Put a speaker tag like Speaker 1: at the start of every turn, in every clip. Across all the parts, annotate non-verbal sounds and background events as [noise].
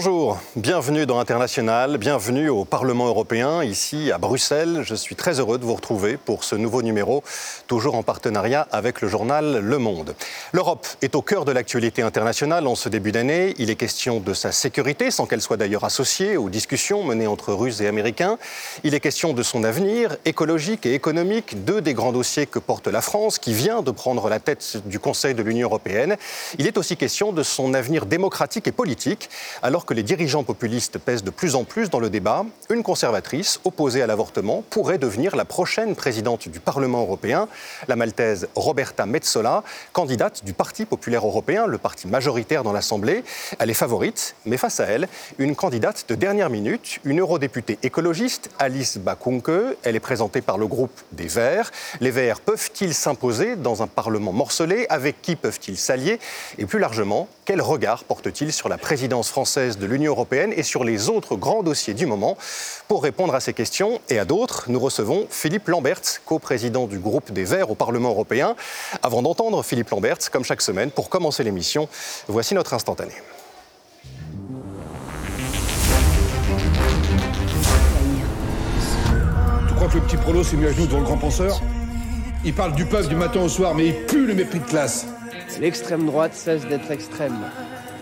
Speaker 1: Bonjour, bienvenue dans International, bienvenue au Parlement européen, ici à Bruxelles. Je suis très heureux de vous retrouver pour ce nouveau numéro, toujours en partenariat avec le journal Le Monde. L'Europe est au cœur de l'actualité internationale en ce début d'année. Il est question de sa sécurité, sans qu'elle soit d'ailleurs associée aux discussions menées entre Russes et Américains. Il est question de son avenir écologique et économique, deux des grands dossiers que porte la France, qui vient de prendre la tête du Conseil de l'Union européenne. Il est aussi question de son avenir démocratique et politique. Alors que les dirigeants populistes pèsent de plus en plus dans le débat, une conservatrice opposée à l'avortement pourrait devenir la prochaine présidente du Parlement européen, la maltaise Roberta Metsola, candidate du Parti populaire européen, le parti majoritaire dans l'Assemblée. Elle est favorite, mais face à elle, une candidate de dernière minute, une eurodéputée écologiste, Alice Bakunke. Elle est présentée par le groupe des Verts. Les Verts peuvent-ils s'imposer dans un Parlement morcelé? Avec qui peuvent-ils s'allier? Et plus largement, quel regard porte-t-il sur la présidence française de l'Union européenne et sur les autres grands dossiers du moment. Pour répondre à ces questions et à d'autres, nous recevons Philippe Lambert, co-président du groupe des Verts au Parlement européen. Avant d'entendre Philippe Lambert, comme chaque semaine, pour commencer l'émission, voici notre instantané.
Speaker 2: Tu crois que le petit prolo s'est mis à genoux devant le grand penseur? Il parle du peuple du matin au soir, mais il pue le mépris de classe.
Speaker 3: L'extrême droite cesse d'être extrême.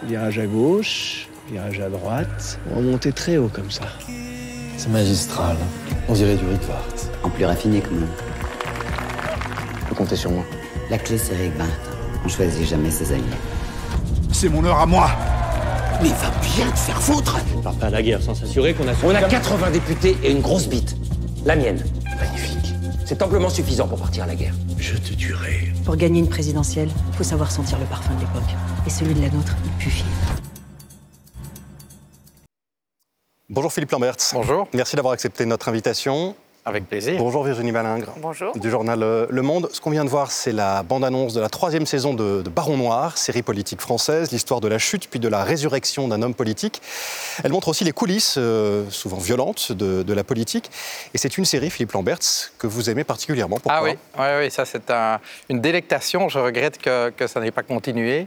Speaker 3: Virage à gauche, virage à droite. On va monter très haut comme ça.
Speaker 4: C'est magistral. On dirait du Rickwart.
Speaker 5: En plus raffiné quand même.
Speaker 4: Vous comptez sur moi.
Speaker 5: La clé c'est Rickwart. On choisit jamais ses alliés.
Speaker 2: C'est mon heure à moi.
Speaker 6: Mais va bien te faire foutre
Speaker 7: On part pas à la guerre sans s'assurer qu'on a...
Speaker 6: On a 80 députés et une grosse bite. La mienne.
Speaker 7: Magnifique.
Speaker 6: C'est amplement suffisant pour partir à la guerre.
Speaker 7: Je te tuerai.
Speaker 8: Pour gagner une présidentielle, faut savoir sentir le parfum de l'époque. Et celui de la nôtre, il pue
Speaker 1: Bonjour Philippe Lambert.
Speaker 9: Bonjour.
Speaker 1: Merci d'avoir accepté notre invitation.
Speaker 9: Avec plaisir.
Speaker 1: Bonjour Virginie Malingre.
Speaker 10: Bonjour.
Speaker 1: Du journal euh, Le Monde. Ce qu'on vient de voir, c'est la bande-annonce de la troisième saison de, Baron Noir, série politique française, l'histoire de la chute puis de la résurrection d'un homme politique. Elle montre aussi les coulisses, euh, souvent violentes, de, la politique. Et c'est une série, Philippe Lambert, que vous aimez particulièrement. Pourquoi?
Speaker 9: Ah oui, oui, oui, ça c'est une délectation. Je regrette que, que ça n'ait pas continué.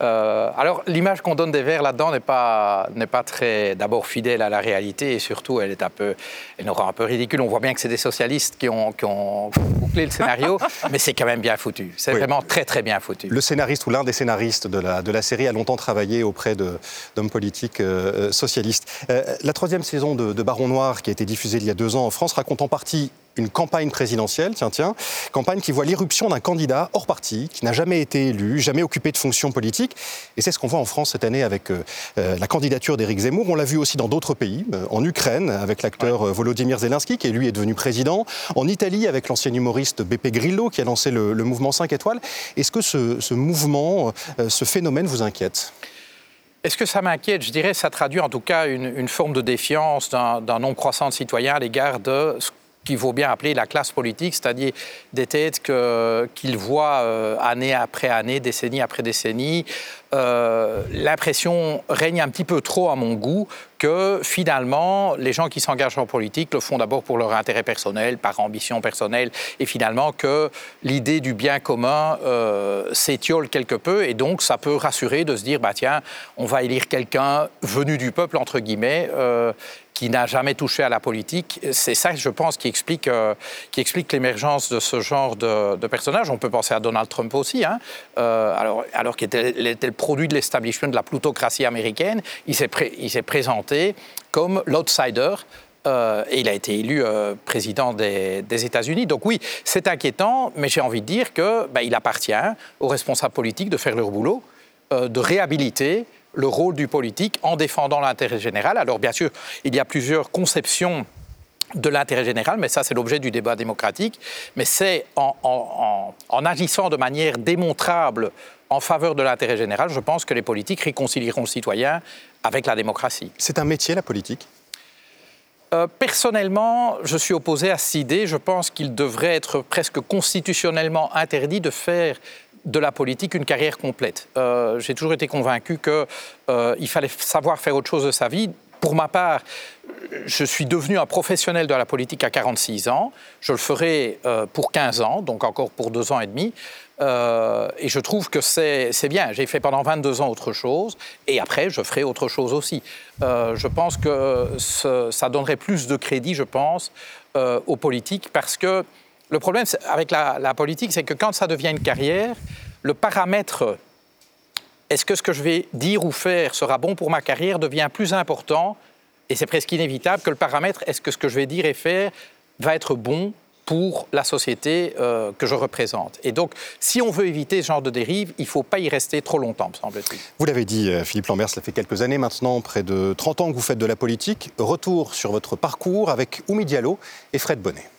Speaker 9: Euh, alors, l'image qu'on donne des Verts là-dedans n'est pas, n'est pas très, d'abord, fidèle à la réalité et surtout, elle est un peu, elle nous rend un peu ridicule. On voit bien que c'est des socialistes qui ont, qui ont bouclé le scénario, [laughs] mais c'est quand même bien foutu. C'est vraiment très, très bien foutu.
Speaker 1: Le scénariste ou l'un des scénaristes de la, de la série a longtemps travaillé auprès d'hommes politiques euh, socialistes. Euh, la troisième saison de, de Baron Noir, qui a été diffusée il y a deux ans en France, raconte en partie une campagne présidentielle, tiens, tiens, campagne qui voit l'irruption d'un candidat hors parti, qui n'a jamais été élu, jamais occupé de fonction politique. Et c'est ce qu'on voit en France cette année avec euh, euh, la candidature d'Éric Zemmour. On l'a vu aussi dans d'autres pays, euh, en Ukraine avec l'acteur Volodymyr Zelensky, qui lui est devenu président, en Italie avec l'ancien humoriste Beppe Grillo, qui a lancé le, mouvement 5 étoiles. Est-ce que ce, mouvement, ce phénomène vous inquiète?
Speaker 9: Est-ce que ça m'inquiète? Je dirais que ça traduit en tout cas une, une forme de défiance d'un nombre croissant de citoyens à l'égard de ce qu'il vaut bien appeler la classe politique, c'est-à-dire des têtes qu'ils voient euh, année après année, décennie après décennie. Euh, l'impression règne un petit peu trop à mon goût que finalement, les gens qui s'engagent en politique le font d'abord pour leur intérêt personnel, par ambition personnelle, et finalement que l'idée du bien commun euh, s'étiole quelque peu, et donc ça peut rassurer de se dire, bah tiens, on va élire quelqu'un venu du peuple, entre guillemets, qui n'a jamais touché à la politique. C'est ça, je pense, qui explique, euh, qui explique l'émergence de ce genre de, de, personnage. On peut penser à Donald Trump aussi, hein. euh, alors, alors qu'il était, le produit de l'establishment de la plutocratie américaine. Il s'est, il s'est présenté comme l'outsider. Euh, et il a été élu président des, États-Unis. Donc oui, c'est inquiétant, mais j'ai envie de dire qu'il ben, appartient aux responsables politiques de faire leur boulot, de réhabiliter le rôle du politique en défendant l'intérêt général. Alors bien sûr, il y a plusieurs conceptions de l'intérêt général, mais ça c'est l'objet du débat démocratique, mais c'est en, agissant de manière démontrable en faveur de l'intérêt général, je pense que les politiques réconcilieront le citoyen avec la démocratie.
Speaker 1: C'est un métier, la politique?
Speaker 9: Euh, personnellement, je suis opposé à cette idée. Je pense qu'il devrait être presque constitutionnellement interdit de faire de la politique une carrière complète. Euh, j'ai toujours été convaincu qu'il euh, fallait savoir faire autre chose de sa vie. Pour ma part, je suis devenu un professionnel de la politique à 46 ans. Je le ferai euh, pour 15 ans, donc encore pour deux ans et demi. Euh, et je trouve que c'est bien. J'ai fait pendant 22 ans autre chose, et après, je ferai autre chose aussi. Je pense que ça donnerait plus de crédit, je pense, aux politiques, parce que le problème avec la, politique, c'est que quand ça devient une carrière, le paramètre est-ce que ce que je vais dire ou faire sera bon pour ma carrière devient plus important, et c'est presque inévitable que le paramètre est-ce que ce que je vais dire et faire va être bon pour la société euh, que je représente. Et donc, si on veut éviter ce genre de dérive, il ne faut pas y rester trop longtemps, me semble-t-il.
Speaker 1: Vous l'avez dit, euh, Philippe Lambert, cela fait quelques années maintenant, près de 30 ans que vous faites de la politique. Retour sur votre parcours avec Oumi Diallo et Fred Bonnet.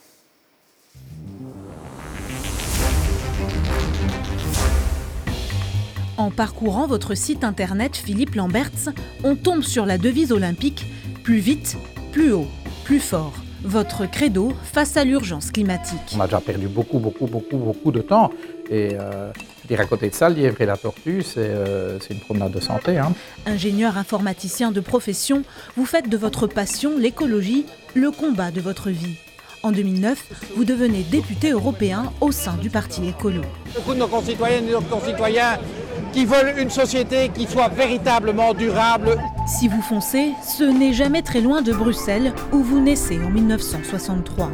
Speaker 10: En parcourant votre site internet Philippe Lamberts, on tombe sur la devise olympique plus vite, plus haut, plus fort. Votre credo face à l'urgence climatique.
Speaker 9: On a déjà perdu beaucoup, beaucoup, beaucoup, beaucoup de temps. Et euh, dire à côté de ça, le lièvre et la tortue, c'est euh, une promenade de santé. Hein.
Speaker 10: Ingénieur informaticien de profession, vous faites de votre passion, l'écologie, le combat de votre vie. En 2009, vous devenez député européen au sein du Parti écolo.
Speaker 11: Beaucoup de nos concitoyennes et nos concitoyens qui veulent une société qui soit véritablement durable.
Speaker 10: Si vous foncez, ce n'est jamais très loin de Bruxelles, où vous naissez en 1963.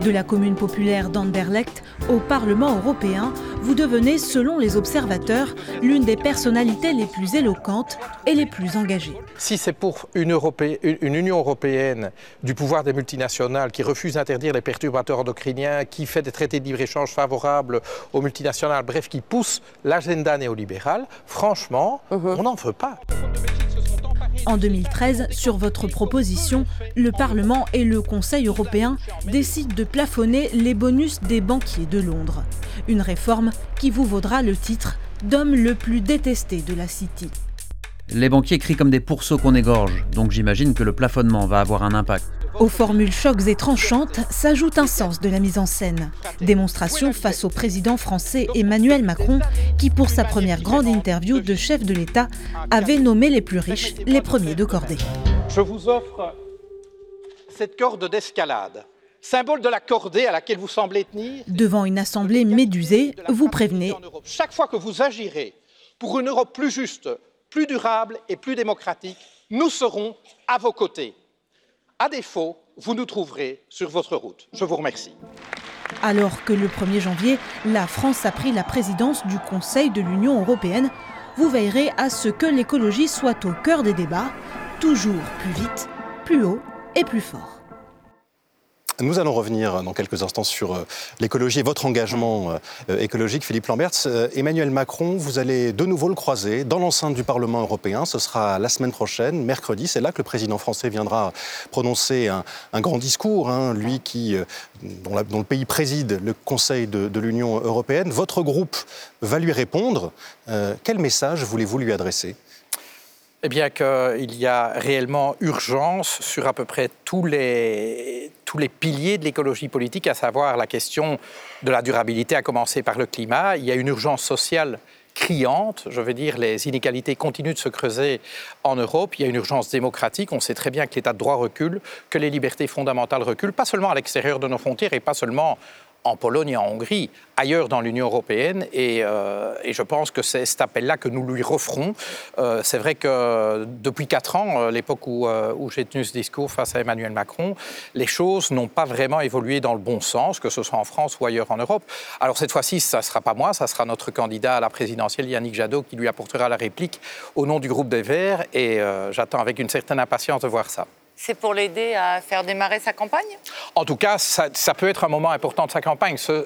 Speaker 10: De la commune populaire d'Anderlecht au Parlement européen, vous devenez, selon les observateurs, l'une des personnalités les plus éloquentes et les plus engagées.
Speaker 9: Si c'est pour une, Europé une, Union européenne du pouvoir des multinationales qui refuse d'interdire les perturbateurs endocriniens, qui fait des traités de libre-échange favorables aux multinationales, bref, qui pousse l'agenda néolibéral, franchement, on n'en veut pas.
Speaker 10: En 2013, sur votre proposition, le Parlement et le Conseil européen décident de plafonner les bonus des banquiers de Londres. Une réforme qui vous vaudra le titre d'homme le plus détesté de la City.
Speaker 12: Les banquiers crient comme des pourceaux qu'on égorge, donc j'imagine que le plafonnement va avoir un impact.
Speaker 10: Aux formules chocs et tranchantes s'ajoute un sens de la mise en scène. Démonstration face au président français Emmanuel Macron, qui pour sa première grande interview de chef de l'État avait nommé les plus riches les premiers de cordée.
Speaker 11: Je vous offre cette corde d'escalade, symbole de la cordée à laquelle vous semblez tenir.
Speaker 10: Devant une assemblée médusée, vous prévenez.
Speaker 11: Chaque fois que vous agirez pour une Europe plus juste, plus durable et plus démocratique, nous serons à vos côtés. À défaut, vous nous trouverez sur votre route. Je vous remercie.
Speaker 10: Alors que le 1er janvier, la France a pris la présidence du Conseil de l'Union européenne, vous veillerez à ce que l'écologie soit au cœur des débats, toujours plus vite, plus haut et plus fort.
Speaker 1: Nous allons revenir dans quelques instants sur euh, l'écologie et votre engagement euh, écologique, Philippe Lamberts. Euh, Emmanuel Macron, vous allez de nouveau le croiser dans l'enceinte du Parlement européen. Ce sera la semaine prochaine, mercredi. C'est là que le président français viendra prononcer un, grand discours, hein, lui qui, dont, le pays préside le Conseil de, de l'Union européenne. Votre groupe va lui répondre. quel message voulez-vous lui adresser?
Speaker 9: Eh bien qu'il y a réellement urgence sur à peu près tous les, tous les piliers de l'écologie politique, à savoir la question de la durabilité, à commencer par le climat. Il y a une urgence sociale criante. Je veux dire, les inégalités continuent de se creuser en Europe. Il y a une urgence démocratique. On sait très bien que l'état de droit recule, que les libertés fondamentales reculent, pas seulement à l'extérieur de nos frontières et pas seulement en Pologne et en Hongrie, ailleurs dans l'Union européenne. Et, euh, je pense que c'est cet appel-là que nous lui referons. Euh, c'est vrai que depuis quatre ans, euh, l'époque où, où j'ai tenu ce discours face à Emmanuel Macron, les choses n'ont pas vraiment évolué dans le bon sens, que ce soit en France ou ailleurs en Europe. Alors cette fois-ci, ça ne sera pas moi, ça sera notre candidat à la présidentielle, Yannick Jadot, qui lui apportera la réplique au nom du groupe des Verts. Et j'attends avec une certaine impatience de voir ça.
Speaker 13: C'est pour l'aider à faire démarrer sa campagne?
Speaker 9: En tout cas, ça, peut être un moment important de sa campagne. Euh,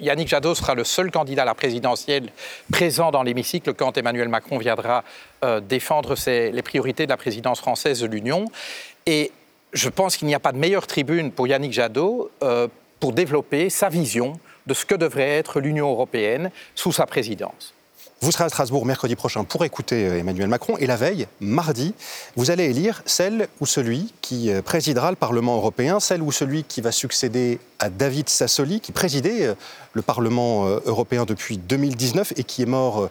Speaker 9: Yannick Jadot sera le seul candidat à la présidentielle présent dans l'hémicycle quand Emmanuel Macron viendra euh, défendre les priorités de la présidence française de l'Union. Et je pense qu'il n'y a pas de meilleure tribune pour Yannick Jadot euh, pour développer sa vision de ce que devrait être l'Union européenne sous sa présidence.
Speaker 1: Vous serez à Strasbourg mercredi prochain pour écouter euh, Emmanuel Macron. Et la veille, mardi, vous allez élire celle ou celui qui euh, présidera le Parlement européen, celle ou celui qui va succéder à David Sassoli, qui présidait euh, le Parlement européen depuis 2019 et qui est mort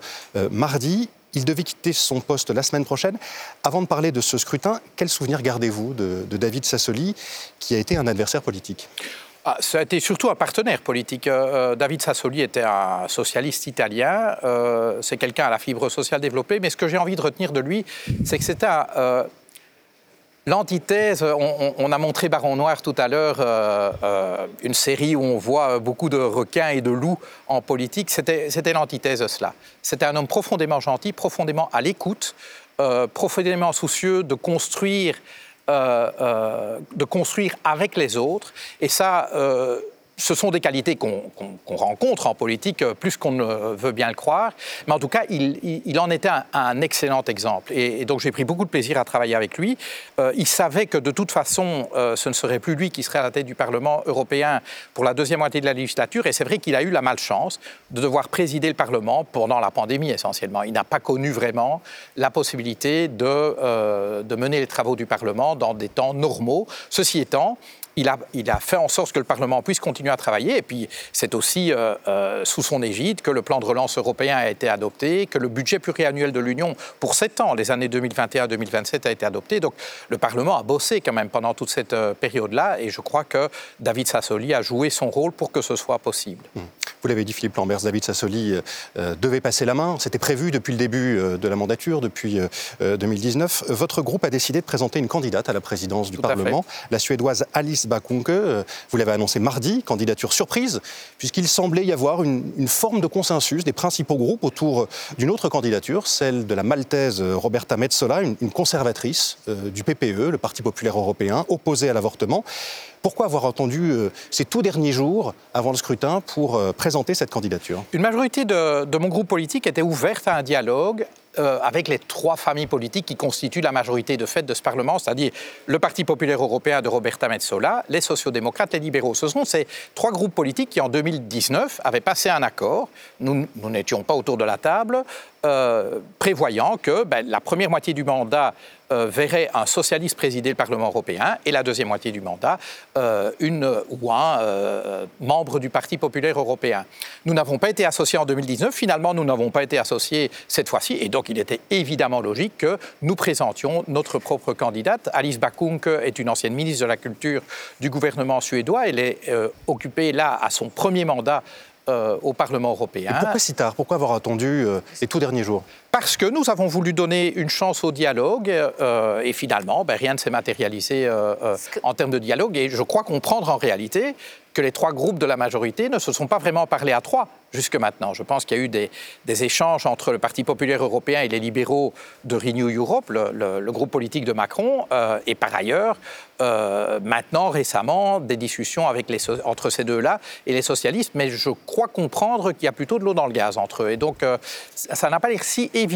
Speaker 1: mardi. Il devait quitter son poste la semaine prochaine. Avant de parler de ce scrutin, quel souvenir gardez-vous de, de David Sassoli, qui a été un adversaire politique?
Speaker 9: Ah, ça a été surtout un partenaire politique. Euh, euh, David Sassoli était un socialiste italien. Euh, c'est quelqu'un à la fibre sociale développée. Mais ce que j'ai envie de retenir de lui, c'est que c'était l'antithèse. On, a montré Baron Noir tout à l'heure, une série où on voit beaucoup de requins et de loups en politique. C'était l'antithèse de cela. C'était un homme profondément gentil, profondément à l'écoute, profondément soucieux de construire de construire avec les autres. Et ça, euh, ce sont des qualités qu'on rencontre en politique euh, plus qu'on ne veut bien le croire. Mais en tout cas, il, en était un, excellent exemple. Et, donc j'ai pris beaucoup de plaisir à travailler avec lui. Euh, il savait que de toute façon, euh, ce ne serait plus lui qui serait à la tête du Parlement européen pour la deuxième moitié de la législature. Et c'est vrai qu'il a eu la malchance de devoir présider le Parlement pendant la pandémie essentiellement. Il n'a pas connu vraiment la possibilité de, de mener les travaux du Parlement dans des temps normaux. Ceci étant, il a, fait en sorte que le Parlement puisse continuer à travailler. Et puis, c'est aussi euh, euh, sous son égide que le plan de relance européen a été adopté, que le budget pluriannuel de l'Union pour sept ans, les années 2021-2027, a été adopté. Donc, le Parlement a bossé quand même pendant toute cette euh, période-là. Et je crois que David Sassoli a joué son rôle pour que ce soit possible.
Speaker 1: Mmh. Vous l'avez dit, Philippe Lambert, David Sassoli devait passer la main. C'était prévu depuis le début de la mandature, depuis 2019. Votre groupe a décidé de présenter une candidate à la présidence du Parlement, la Suédoise Alice Bakunke. Euh, vous l'avez annoncé mardi, candidature surprise, puisqu'il semblait y avoir une, forme de consensus des principaux groupes autour euh, d'une autre candidature, celle de la Maltaise euh, Roberta Metsola, une, conservatrice du PPE, le Parti populaire européen, opposée à l'avortement. Pourquoi avoir attendu ces tout derniers jours avant le scrutin pour présenter cette candidature?
Speaker 9: Une majorité de, de, mon groupe politique était ouverte à un dialogue euh, avec les trois familles politiques qui constituent la majorité de fait de ce Parlement, c'est-à-dire le Parti populaire européen de Roberta Metsola, les sociodémocrates, les libéraux. Ce sont ces trois groupes politiques qui, en 2019, avaient passé un accord. Nous n'étions pas autour de la table, euh, prévoyant que ben, la première moitié du mandat euh, verrait un socialiste présider le Parlement européen et la deuxième moitié du mandat euh, une ou un membre du Parti populaire européen. Nous n'avons pas été associés en 2019, finalement nous n'avons pas été associés cette fois-ci et donc il était évidemment logique que nous présentions notre propre candidate. Alice Bakunke est une ancienne ministre de la Culture du gouvernement suédois, elle est occupée là à son premier mandat euh, au Parlement européen.
Speaker 1: pourquoi si tard? Pourquoi avoir attendu euh, les tout derniers jours?
Speaker 9: Parce que nous avons voulu donner une chance au dialogue euh, et finalement, ben, rien ne s'est matérialisé en termes de dialogue. Et je crois comprendre en réalité que les trois groupes de la majorité ne se sont pas vraiment parlé à trois jusque maintenant. Je pense qu'il y a eu des, échanges entre le Parti populaire européen et les libéraux de Renew Europe, le, groupe politique de Macron, euh, et par ailleurs, euh, maintenant, récemment, des discussions avec les, entre ces deux-là et les socialistes, mais je crois comprendre qu'il y a plutôt de l'eau dans le gaz entre eux. Et donc, euh, ça n'a pas l'air si évident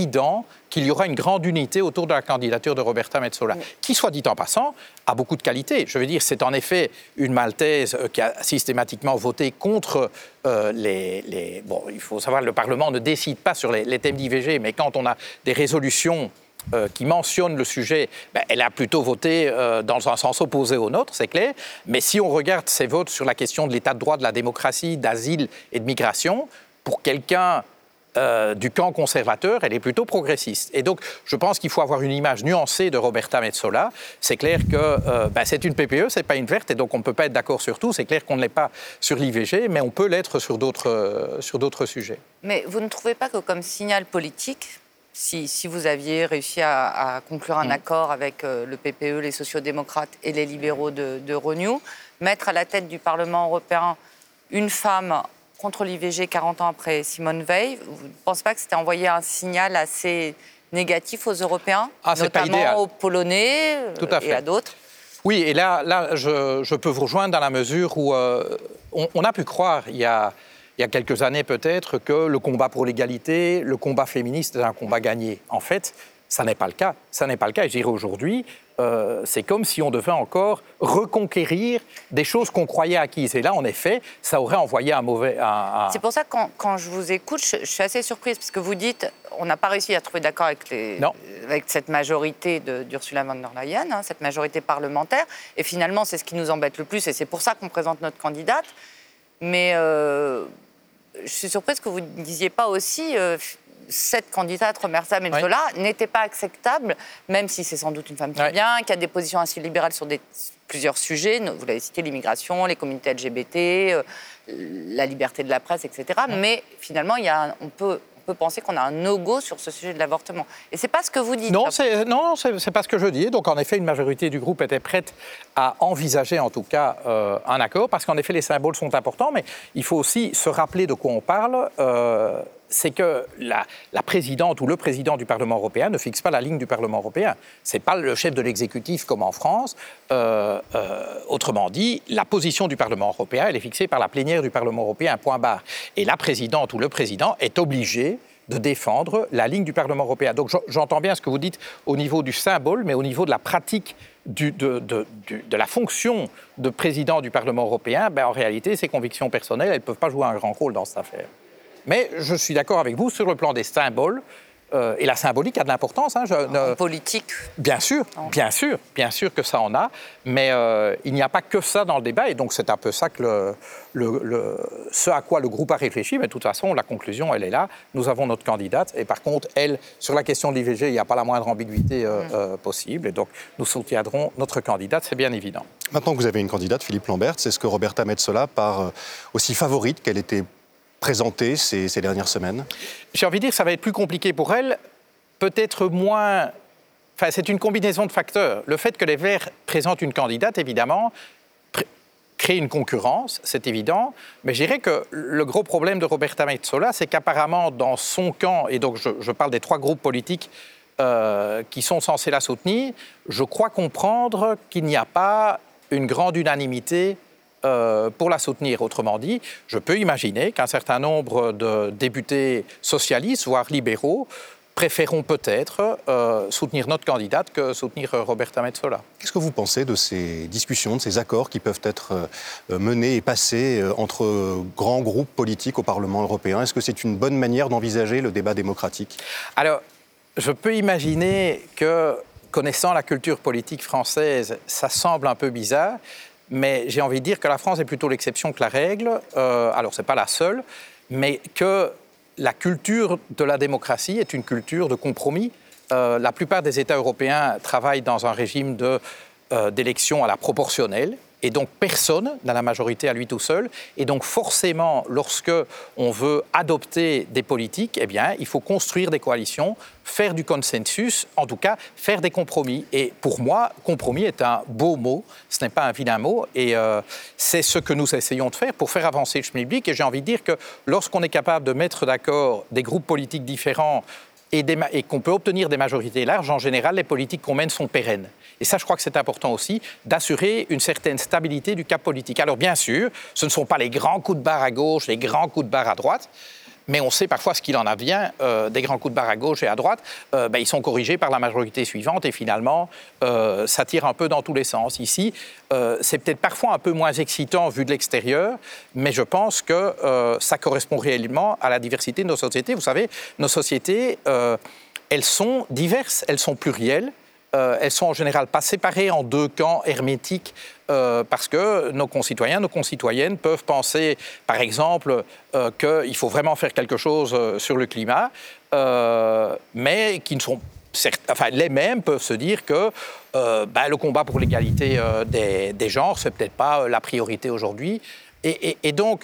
Speaker 9: qu'il y aura une grande unité autour de la candidature de Roberta Metsola, qui, soit dit en passant, a beaucoup de qualités. Je veux dire, c'est en effet une Maltaise euh, qui a systématiquement voté contre euh, les, Bon, il faut savoir, le Parlement ne décide pas sur les, thèmes d'IVG, mais quand on a des résolutions euh, qui mentionnent le sujet, ben, elle a plutôt voté dans un sens opposé au nôtre, c'est clair. Mais si on regarde ses votes sur la question de l'état de droit, de la démocratie, d'asile et de migration, pour quelqu'un euh, du camp conservateur, elle est plutôt progressiste. Et donc, je pense qu'il faut avoir une image nuancée de Roberta Metsola. C'est clair que euh, ben, c'est une PPE, c'est pas une verte, et donc on ne peut pas être d'accord sur tout. C'est clair qu'on ne l'est pas sur l'IVG, mais on peut l'être sur d'autres euh, sur d'autres sujets.
Speaker 13: Mais vous ne trouvez pas que comme signal politique, si, si vous aviez réussi à, conclure un mm. accord avec le PPE, les sociodémocrates et les libéraux de, de Renew, mettre à la tête du Parlement européen une femme contre l'IVG 40 ans après Simone Veil. Vous ne pensez pas que c'était envoyer un signal assez négatif aux Européens,
Speaker 9: ah,
Speaker 13: notamment aux Polonais euh, et à d'autres?
Speaker 9: Oui, et là, là je, peux vous rejoindre dans la mesure où euh, on, a pu croire il y a, il y a quelques années peut-être que le combat pour l'égalité, le combat féministe est un combat gagné. En fait, ça n'est pas le cas. Ça n'est pas le cas. je dirais aujourd'hui, euh, c'est comme si on devait encore reconquérir des choses qu'on croyait acquises. Et là, en effet, ça aurait envoyé un mauvais.
Speaker 13: C'est pour ça que quand, je vous écoute, je, suis assez surprise, parce que vous dites, on n'a pas réussi à trouver d'accord avec, avec cette majorité d'Ursula von der Leyen, hein, cette majorité parlementaire. Et finalement, c'est ce qui nous embête le plus, et c'est pour ça qu'on présente notre candidate. Mais euh, je suis surprise que vous ne disiez pas aussi, euh, cette candidate, Roberta Metsola, n'était pas acceptable, même si c'est sans doute une femme très bien, qui a des positions assez libérales sur des, plusieurs sujets. Vous l'avez cité, l'immigration, les communautés LGBT, euh, la liberté de la presse, etc. Mais finalement, il y a on peut on peut penser qu'on a un no-go sur ce sujet de l'avortement. Et c'est pas ce que vous dites.
Speaker 9: Non, c'est non, c'est pas ce que je dis. Donc en effet, une majorité du groupe était prête à envisager en tout cas euh, un accord, parce qu'en effet, les symboles sont importants, mais il faut aussi se rappeler de quoi on parle. Euh, c'est que la, présidente ou le président du Parlement européen ne fixe pas la ligne du Parlement européen. Ce n'est pas le chef de l'exécutif comme en France. Euh, autrement dit, la position du Parlement européen, elle est fixée par la plénière du Parlement européen, point barre. Et la présidente ou le président est obligé de défendre la ligne du Parlement européen. Donc j'entends bien ce que vous dites au niveau du symbole, mais au niveau de la pratique de, de, la fonction de président du Parlement européen, ben, en réalité, ses convictions personnelles, elles ne peuvent pas jouer un grand rôle dans cette affaire. Mais je suis d'accord avec vous sur le plan des symboles. Euh, et la symbolique a de l'importance. Hein,
Speaker 13: politique.
Speaker 9: Bien sûr, bien sûr, bien sûr que ça en a, mais euh, il n'y a pas que ça dans le débat, et donc c'est un peu ça que le, ce à quoi le groupe a réfléchi, mais de toute façon, la conclusion, elle est là. Nous avons notre candidate, et par contre, elle, sur la question de l'IVG, il n'y a pas la moindre ambiguïté euh, mm. possible, et donc nous soutiendrons notre candidate, c'est bien évident.
Speaker 1: Maintenant que vous avez une candidate, Philippe Lambert, c'est ce que Roberta Metsola, par aussi favorite qu'elle était présentée ces, dernières semaines
Speaker 9: J'ai envie de dire que ça va être plus compliqué pour elle, peut-être moins... Enfin, c'est une combinaison de facteurs. Le fait que les Verts présentent une candidate, évidemment, crée une concurrence, c'est évident, mais je dirais que le gros problème de Roberta Metsola, c'est qu'apparemment, dans son camp, et donc je, parle des trois groupes politiques euh, qui sont censés la soutenir, je crois comprendre qu'il n'y a pas une grande unanimité euh, pour la soutenir. Autrement dit, je peux imaginer qu'un certain nombre de députés socialistes, voire libéraux, préféreront peut-être euh, soutenir notre candidate que soutenir Roberta Metsola.
Speaker 1: Qu'est-ce que vous pensez de ces discussions, de ces accords qui peuvent être euh, menés et passés entre grands groupes politiques au Parlement européen? Est-ce que c'est une bonne manière d'envisager le débat démocratique?
Speaker 9: Alors, je peux imaginer que, connaissant la culture politique française, ça semble un peu bizarre, mais j'ai envie de dire que la France est plutôt l'exception que la règle. Euh, alors, ce n'est pas la seule, mais que la culture de la démocratie est une culture de compromis. Euh, la plupart des États européens travaillent dans un régime euh, d'élection à la proportionnelle. Et donc personne n'a la majorité à lui tout seul. Et donc forcément, lorsque on veut adopter des politiques, eh bien, il faut construire des coalitions, faire du consensus, en tout cas faire des compromis. Et pour moi, compromis est un beau mot, ce n'est pas un vilain mot. Et euh, c'est ce que nous essayons de faire pour faire avancer le schmilblick. Et j'ai envie de dire que lorsqu'on est capable de mettre d'accord des groupes politiques différents et, qu'on peut obtenir des majorités larges, en général, les politiques qu'on mène sont pérennes. Et ça, je crois que c'est important aussi, d'assurer une certaine stabilité du cap politique. Alors, bien sûr, ce ne sont pas les grands coups de barre à gauche, les grands coups de barre à droite, mais on sait parfois ce qu'il en advient euh, des grands coups de barre à gauche et à droite. Euh, ben, ils sont corrigés par la majorité suivante et finalement, euh, ça tire un peu dans tous les sens. Ici, c'est peut-être parfois un peu moins excitant vu de l'extérieur, mais je pense que ça correspond réellement à la diversité de nos sociétés. Vous savez, nos sociétés, elles sont diverses, elles sont plurielles. Euh, elles sont en général pas séparées en deux camps hermétiques euh, parce que nos concitoyens, nos concitoyennes peuvent penser, par exemple, euh, qu'il faut vraiment faire quelque chose sur le climat, mais qui ne sont Enfin, les mêmes peuvent se dire que ben, le combat pour l'égalité des, des, genres, c'est peut-être pas la priorité aujourd'hui. Et, donc,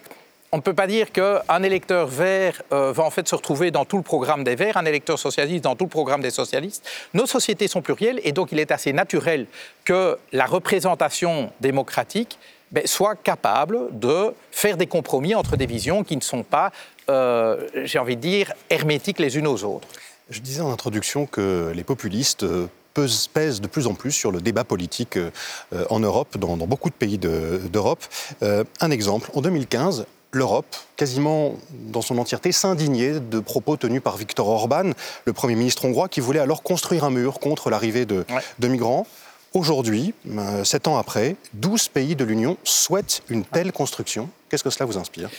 Speaker 9: on ne peut pas dire qu'un électeur vert euh, va en fait se retrouver dans tout le programme des verts, un électeur socialiste dans tout le programme des socialistes. Nos sociétés sont plurielles et donc il est assez naturel que la représentation démocratique ben, soit capable de faire des compromis entre des visions qui ne sont pas, euh, j'ai envie de dire, hermétiques les unes aux autres.
Speaker 1: Je disais en introduction que les populistes euh, pèsent de plus en plus sur le débat politique en Europe, dans, beaucoup de pays d'Europe. un exemple, en 2015, l'Europe, quasiment dans son entièreté, s'indignait de propos tenus par Viktor Orban, le Premier ministre hongrois, qui voulait alors construire un mur contre l'arrivée de, migrants. Aujourd'hui, euh, sept ans après, 12 pays de l'Union souhaitent une telle construction. Qu'est-ce que cela vous inspire?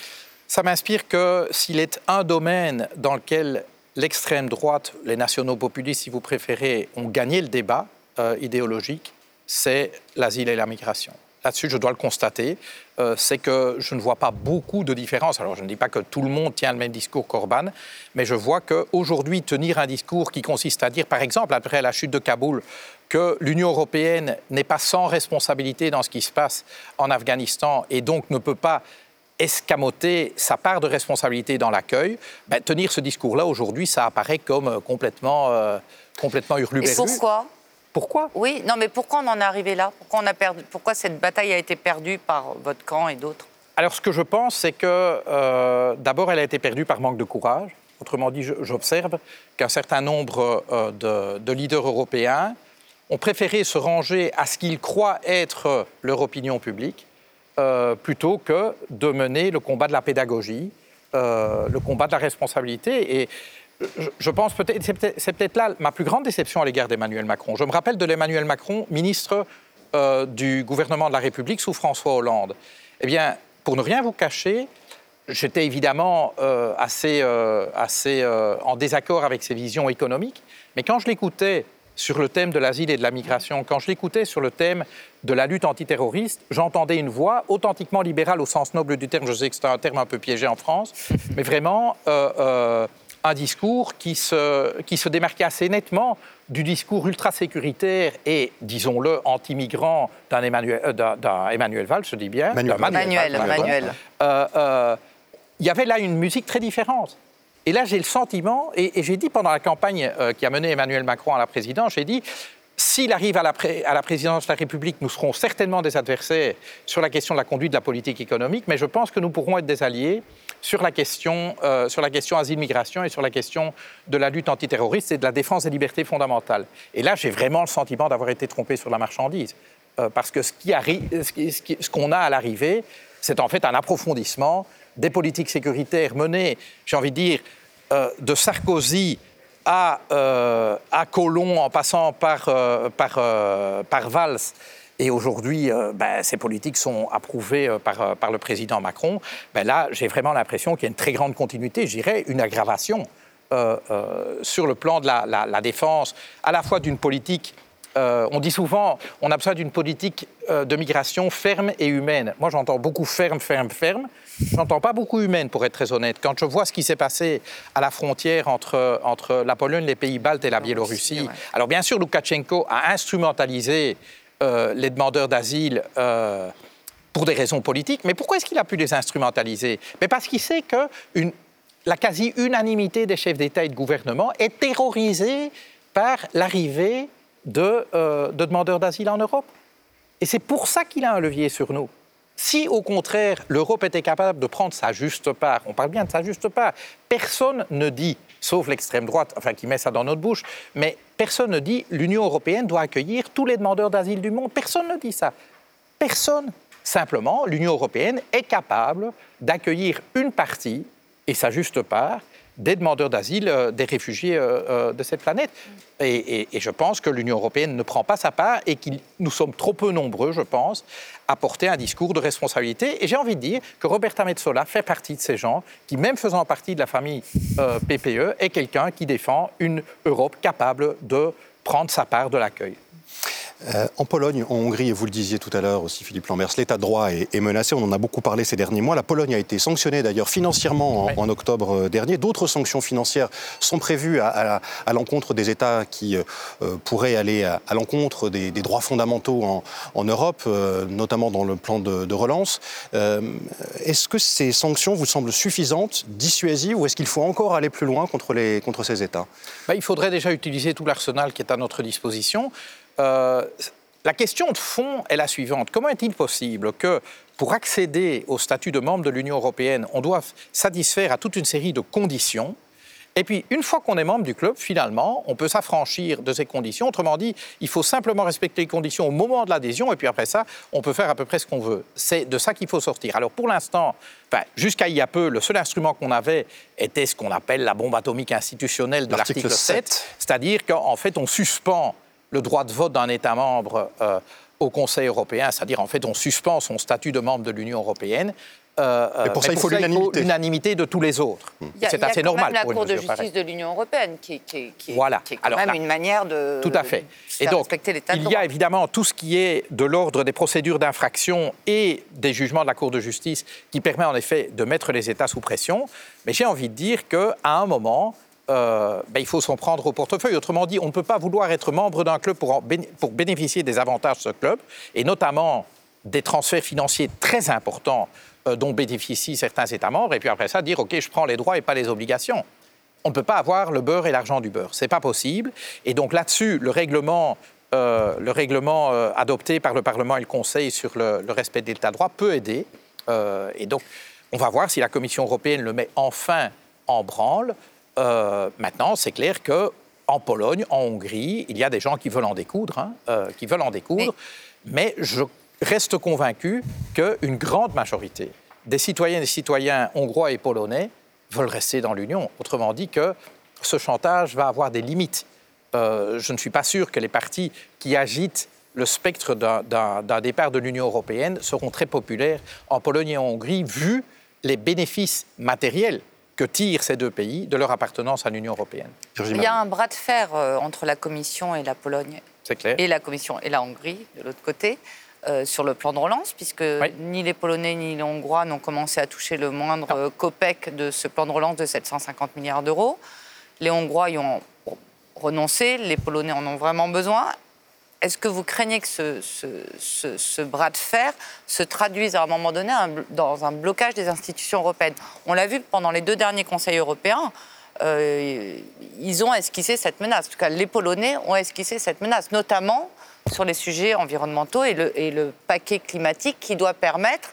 Speaker 9: Ça m'inspire que s'il est un domaine dans lequel l'extrême droite, les nationaux populistes, si vous préférez, ont gagné le débat euh, idéologique, c'est l'asile et la migration là-dessus, je dois le constater, euh, c'est que je ne vois pas beaucoup de différence. Alors, je ne dis pas que tout le monde tient le même discours qu'Orban, mais je vois qu'aujourd'hui, tenir un discours qui consiste à dire, par exemple, après la chute de Kaboul, que l'Union européenne n'est pas sans responsabilité dans ce qui se passe en Afghanistan et donc ne peut pas escamoter sa part de responsabilité dans l'accueil, ben, tenir ce discours-là aujourd'hui, ça apparaît comme complètement, euh, complètement hurluberlu.
Speaker 13: Et pourquoi?
Speaker 9: Pourquoi?
Speaker 13: Oui, non, mais pourquoi on en est arrivé là? Pourquoi, on a perdu, pourquoi cette bataille a été perdue par votre camp et d'autres?
Speaker 9: Alors, ce que je pense, c'est que euh, d'abord, elle a été perdue par manque de courage. Autrement dit, j'observe qu'un certain nombre euh, de, de, leaders européens ont préféré se ranger à ce qu'ils croient être leur opinion publique euh, plutôt que de mener le combat de la pédagogie, le combat de la responsabilité. Et je pense peut-être, c'est peut-être là ma plus grande déception à l'égard d'Emmanuel Macron. Je me rappelle de l'Emmanuel Macron, ministre euh, du gouvernement de la République sous François Hollande. Eh bien, pour ne rien vous cacher, j'étais évidemment euh, assez, euh, assez en désaccord avec ses visions économiques, mais quand je l'écoutais sur le thème de l'asile et de la migration, quand je l'écoutais sur le thème de la lutte antiterroriste, j'entendais une voix authentiquement libérale au sens noble du terme. Je sais que c'est un terme un peu piégé en France, mais vraiment un discours qui se, qui se démarquait assez nettement du discours ultra-sécuritaire et, disons-le, anti-migrant d'un Emmanuel, euh, Emmanuel Valls, je dis bien.
Speaker 13: Manuel. Manuel, Manuel.
Speaker 9: Euh, euh, il y avait là une musique très différente. Et là, j'ai le sentiment, et, j'ai dit pendant la campagne qui a mené Emmanuel Macron à la présidence, j'ai dit, s'il arrive à la, à la, présidence de la République, nous serons certainement des adversaires sur la question de la conduite de la politique économique, mais je pense que nous pourrons être des alliés sur la question, euh, sur la question asile-migration et sur la question de la lutte antiterroriste et de la défense des libertés fondamentales. Et là, j'ai vraiment le sentiment d'avoir été trompé sur la marchandise. Euh, parce que ce qu'on ce a à l'arrivée, c'est en fait un approfondissement des politiques sécuritaires menées, j'ai envie de dire, euh, de Sarkozy à, à Colomb en passant par, par, par Valls et aujourd'hui, euh, ben, ces politiques sont approuvées euh, par, euh, par, le président Macron. Ben là, j'ai vraiment l'impression qu'il y a une très grande continuité, je dirais une aggravation sur le plan de la, la, défense, à la fois d'une politique on dit souvent, on a besoin d'une politique de migration ferme et humaine. Moi, j'entends beaucoup ferme, ferme, ferme. J'entends pas beaucoup humaine, pour être très honnête. Quand je vois ce qui s'est passé à la frontière entre, entre la Pologne, les pays baltes et la Biélorussie, alors bien sûr, Loukachenko a instrumentalisé euh, les demandeurs d'asile euh, pour des raisons politiques. Mais pourquoi est-ce qu'il a pu les instrumentaliser? Mais Parce qu'il sait que la quasi-unanimité des chefs d'État et de gouvernement est terrorisée par l'arrivée euh, de demandeurs d'asile en Europe. Et c'est pour ça qu'il a un levier sur nous. Si au contraire l'Europe était capable de prendre sa juste part, on parle bien de sa juste part, personne ne dit sauf l'extrême droite, enfin qui met ça dans notre bouche, mais personne ne dit l'Union européenne doit accueillir tous les demandeurs d'asile du monde. Personne ne dit ça. Personne. Simplement, l'Union européenne est capable d'accueillir une partie, et sa juste part, des demandeurs d'asile, euh, des réfugiés euh, euh, de cette planète. Et, je pense que l'Union européenne ne prend pas sa part et que nous sommes trop peu nombreux, je pense, à porter un discours de responsabilité. Et j'ai envie de dire que Roberta Metsola fait partie de ces gens qui, même faisant partie de la famille PPE, est quelqu'un qui défend une Europe capable de prendre sa part de l'accueil.
Speaker 1: Euh, en Pologne, en Hongrie, et vous le disiez tout à l'heure aussi, Philippe Lambers, l'état de droit est, menacé. On en a beaucoup parlé ces derniers mois. La Pologne a été sanctionnée d'ailleurs financièrement en, octobre euh, dernier. D'autres sanctions financières sont prévues à, l'encontre des États qui euh, pourraient aller à, l'encontre des, droits fondamentaux en, Europe, notamment dans le plan de, relance. est-ce que ces sanctions vous semblent suffisantes, dissuasives, ou est-ce qu'il faut encore aller plus loin contre, les, contre ces États?
Speaker 9: Bah, Il faudrait déjà utiliser tout l'arsenal qui est à notre disposition. Euh, la question de fond est la suivante. Comment est-il possible que pour accéder au statut de membre de l'Union européenne, on doive satisfaire à toute une série de conditions et puis, une fois qu'on est membre du club, finalement, on peut s'affranchir de ces conditions. Autrement dit, il faut simplement respecter les conditions au moment de l'adhésion, et puis après ça, on peut faire à peu près ce qu'on veut. C'est de ça qu'il faut sortir. Alors, pour l'instant, jusqu'à il y a peu, le seul instrument qu'on avait était ce qu'on appelle la bombe atomique institutionnelle de l'article 7, c'est-à-dire qu'en fait, on suspend le droit de vote d'un État membre euh, au Conseil européen, c'est-à-dire en fait on suspend son statut de membre de l'Union européenne. Euh,
Speaker 1: Mais pour ça, il faut l'unanimité.
Speaker 9: de tous les autres. C'est assez normal.
Speaker 13: Il y a
Speaker 9: pour
Speaker 13: quand
Speaker 9: une
Speaker 13: même la Cour de
Speaker 9: pareille.
Speaker 13: justice de l'Union européenne qui, qui, qui,
Speaker 9: Voilà.
Speaker 13: qui est quand
Speaker 9: Alors,
Speaker 13: même
Speaker 9: là-
Speaker 13: une manière de
Speaker 9: Tout à fait.
Speaker 13: Et
Speaker 9: Et donc,
Speaker 13: respecter l'état de
Speaker 9: il y a évidemment tout ce qui est de l'ordre des procédures d'infraction et des jugements de la Cour de justice qui permet en effet de mettre les États sous pression. Mais j'ai envie de dire qu'à un moment, euh, ben, il faut s'en prendre au portefeuille. Autrement dit, on ne peut pas vouloir être membre d'un club pour, bénéficier des avantages de ce club, et notamment des transferts financiers très importants euh, dont bénéficient certains États membres, et puis après ça, dire, OK, je prends les droits et pas les obligations on ne peut pas avoir le beurre et l'argent du beurre. Ce n'est pas possible. Et donc là-dessus, le règlement, euh, adopté par le Parlement et le Conseil sur le, respect de l'état de droit peut aider. Et donc, on va voir si la Commission européenne le met enfin en branle. Euh, maintenant, c'est clair que en Pologne, en Hongrie, il y a des gens qui veulent en découdre, hein, euh, qui veulent en découdre. Mais je reste convaincu qu'une grande majorité des citoyennes et citoyens hongrois et polonais veulent rester dans l'Union. Autrement dit que ce chantage va avoir des limites. Euh, je ne suis pas sûr que les partis qui agitent le spectre d'un- départ de l'Union européenne seront très populaires en Pologne et en Hongrie, vu les bénéfices matériels que tirent ces deux pays de leur appartenance à l'Union européenne.
Speaker 13: Il y a un bras de fer euh, entre la Commission et la Pologne
Speaker 9: C'est clair.
Speaker 13: et la Commission et la Hongrie de l'autre côté euh, sur le plan de relance, puisque ni les Polonais ni les Hongrois n'ont commencé à toucher le moindre euh, copec de ce plan de relance de 750 milliards d'euros. Les Hongrois y ont renoncé, les Polonais en ont vraiment besoin. Est-ce que vous craignez que ce, bras de fer se traduise à un moment donné dans un blocage des institutions européennes? On l'a vu pendant les deux derniers Conseils européens. euh, ils ont esquissé cette menace. En tout cas, les Polonais ont esquissé cette menace, notamment sur les sujets environnementaux et le, et le paquet climatique qui doit permettre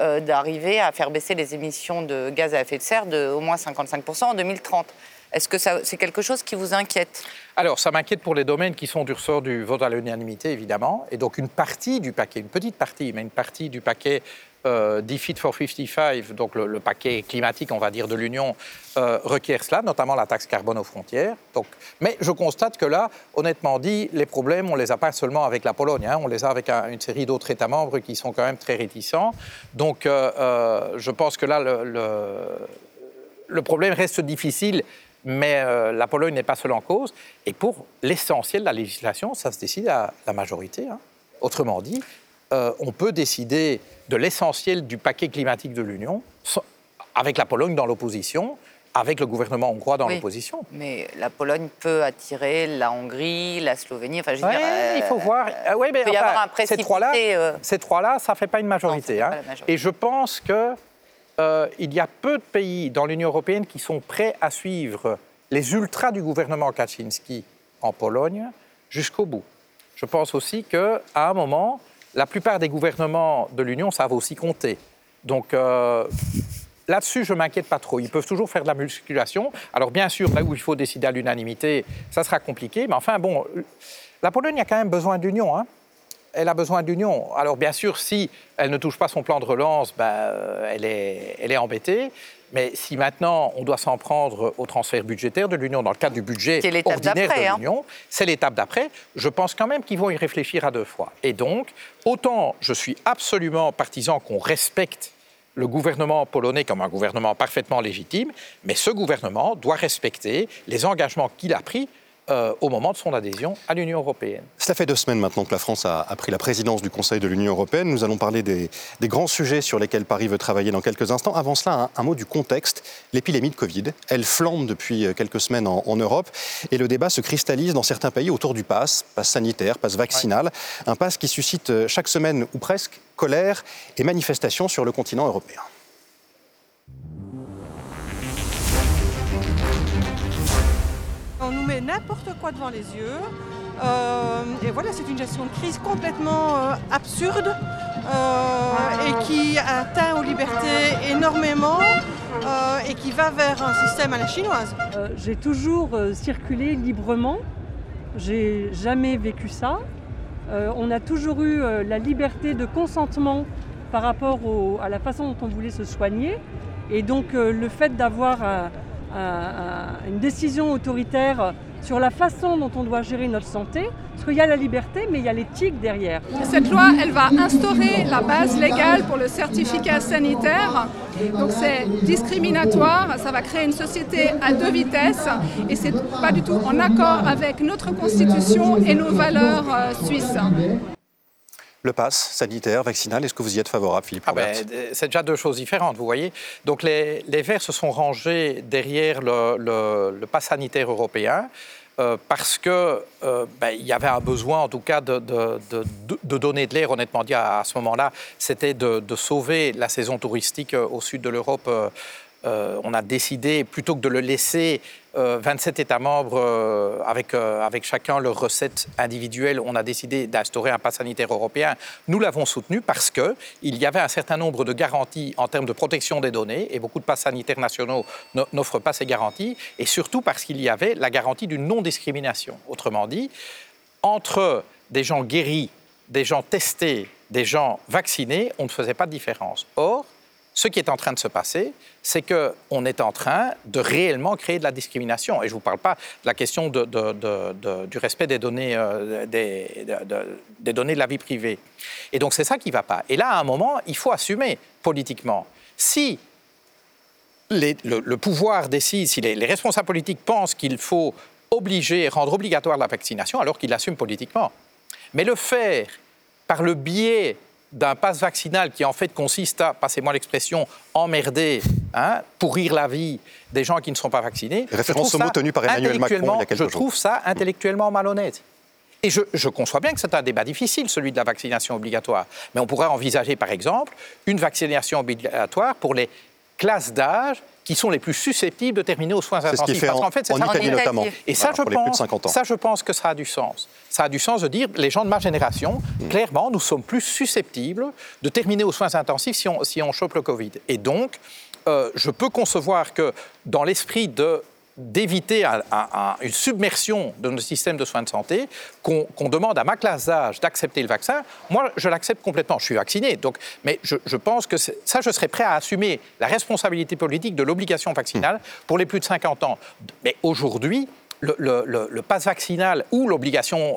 Speaker 13: euh, d'arriver à faire baisser les émissions de gaz à effet de serre de au moins 55% en 2030. Est-ce que c'est quelque chose qui vous inquiète
Speaker 9: Alors, ça m'inquiète pour les domaines qui sont du ressort du vote à l'unanimité, évidemment. Et donc, une partie du paquet, une petite partie, mais une partie du paquet euh, Fit for 55, donc le, paquet climatique, on va dire, de l'Union, euh, requiert cela, notamment la taxe carbone aux frontières. Donc, mais je constate que là, honnêtement dit, les problèmes, on ne les a pas seulement avec la Pologne, hein, on les a avec un- une série d'autres États membres qui sont quand même très réticents. Donc, euh, je pense que là, le problème reste difficile, mais euh, la Pologne n'est pas seule en cause. Et pour l'essentiel de la législation, ça se décide à la majorité. hein. Autrement dit, euh, on peut décider de l'essentiel du paquet climatique de l'Union avec la Pologne dans l'opposition, avec le gouvernement hongrois dans
Speaker 13: Oui.
Speaker 9: l'opposition.
Speaker 13: Mais la Pologne peut attirer la Hongrie, la Slovénie. Enfin, je veux
Speaker 9: Ouais,
Speaker 13: dire, euh,
Speaker 9: il faut voir. Ah ouais, mais
Speaker 13: il peut y
Speaker 9: enfin,
Speaker 13: avoir un
Speaker 9: ces trois-là,
Speaker 13: euh,
Speaker 9: ces trois-là, ça ne fait pas une majorité. hein.
Speaker 13: pas majorité.
Speaker 9: Et je pense que euh, il y a peu de pays dans l'Union européenne qui sont prêts à suivre les ultras du gouvernement Kaczynski en Pologne jusqu'au bout. Je pense aussi qu'à un moment, la plupart des gouvernements de l'Union savent aussi compter. Donc euh, là-dessus, je ne m'inquiète pas trop. Ils peuvent toujours faire de la musculation. Alors bien sûr, là où il faut décider à l'unanimité, ça sera compliqué. Mais enfin, bon, la Pologne a quand même besoin d'union. Hein elle a besoin d'union. Alors bien sûr, si elle ne touche pas son plan de relance, ben, euh, elle, est, elle est embêtée. Mais si maintenant on doit s'en prendre au transfert budgétaire de l'Union dans le cadre du budget ordinaire de
Speaker 13: hein.
Speaker 9: l'Union, c'est l'étape d'après. Je pense quand même qu'ils vont y réfléchir à deux fois. Et donc, autant je suis absolument partisan qu'on respecte le gouvernement polonais comme un gouvernement parfaitement légitime, mais ce gouvernement doit respecter les engagements qu'il a pris euh, au moment de son adhésion à l'Union européenne.
Speaker 1: Cela fait deux semaines maintenant que la France a, a pris la présidence du Conseil de l'Union européenne. Nous allons parler des, des grands sujets sur lesquels Paris veut travailler dans quelques instants. Avant cela, un, un mot du contexte. L'épidémie de Covid, elle flambe depuis euh, quelques semaines en, en Europe et le débat se cristallise dans certains pays autour du pass, pass sanitaire, pass vaccinal. Un pass qui suscite euh, chaque semaine ou presque colère et manifestations sur le continent européen.
Speaker 14: N'importe quoi devant les yeux. Euh, et voilà, c'est une gestion de crise complètement euh, absurde euh, et qui atteint aux libertés énormément et qui va vers un système à la chinoise.
Speaker 15: J'ai toujours circulé librement. J'ai jamais vécu ça. On a toujours eu la liberté de consentement par rapport à la façon dont on voulait se soigner. Et donc le fait d'avoir un- un- un- une décision autoritaire sur la façon dont on doit gérer notre santé, parce qu'il y a la liberté, mais il y a l'éthique derrière.
Speaker 16: Cette loi, elle va instaurer la base légale pour le certificat sanitaire. Donc c'est discriminatoire, ça va créer une société à deux vitesses et c'est pas du tout en accord avec notre constitution et nos valeurs euh, suisses.
Speaker 1: Le pass sanitaire, vaccinal, est-ce que vous y êtes favorable, Philippe
Speaker 9: ah ben, C'est déjà deux choses différentes, vous voyez. Donc les, les Verts se sont rangés derrière le, le, le pass sanitaire européen. Euh, parce qu'il euh, ben, y avait un besoin, en tout cas, de, de, de, de donner de l'air, honnêtement dit, à, à ce moment-là. C'était de, sauver la saison touristique euh, au sud de l'Europe. Euh, euh, on a décidé, plutôt que de le laisser 27 États membres avec, avec chacun leurs recettes individuelles, on a décidé d'instaurer un pass sanitaire européen. Nous l'avons soutenu parce qu'il y avait un certain nombre de garanties en termes de protection des données, et beaucoup de passes sanitaires nationaux n'offrent pas ces garanties, et surtout parce qu'il y avait la garantie d'une non-discrimination. Autrement dit, entre des gens guéris, des gens testés, des gens vaccinés, on ne faisait pas de différence. Or, ce qui est en train de se passer, c'est qu'on est en train de réellement créer de la discrimination. Et je ne vous parle pas de la question du respect des données, euh, des, données de la vie privée. Et donc c'est ça qui ne va pas. Et là, à un moment, il faut assumer politiquement. Si le, pouvoir décide, si les, les responsables politiques pensent qu'il faut obliger, rendre obligatoire la vaccination, alors qu'ils l'assument politiquement. Mais le faire par le biais d'un passe vaccinal qui en fait consiste à, passez-moi l'expression, emmerder, hein, pourrir la vie des gens qui ne sont pas vaccinés.
Speaker 1: Référence au mot tenu par Emmanuel Macron il y a quelques
Speaker 9: Je trouve ça intellectuellement malhonnête. Et je, je, conçois bien que c'est un débat difficile, celui de la vaccination obligatoire. Mais on pourrait envisager, par exemple, une vaccination obligatoire pour les classes d'âge qui sont les plus susceptibles de terminer aux soins intensifs.
Speaker 1: Ce qui fait Parce
Speaker 9: qu'en
Speaker 1: en,
Speaker 9: fait,
Speaker 1: c'est en Italie notamment.
Speaker 9: Et ça,
Speaker 1: voilà,
Speaker 9: je pense, ça, je pense que ça a du sens. Ça a du sens de dire, les gens de ma génération, mmh. clairement, nous sommes plus susceptibles de terminer aux soins intensifs si on, si on chope le Covid. Et donc, euh, je peux concevoir que dans l'esprit de d'éviter une submersion de notre système de soins de santé, qu'on qu demande à ma classe d'âge d'accepter le vaccin, moi, je l'accepte complètement. Je suis vacciné, donc, mais je, pense que ça, je serais prêt à assumer la responsabilité politique de l'obligation vaccinale pour les plus de 50 ans. Mais aujourd'hui, le, le, le, le pass vaccinal ou l'obligation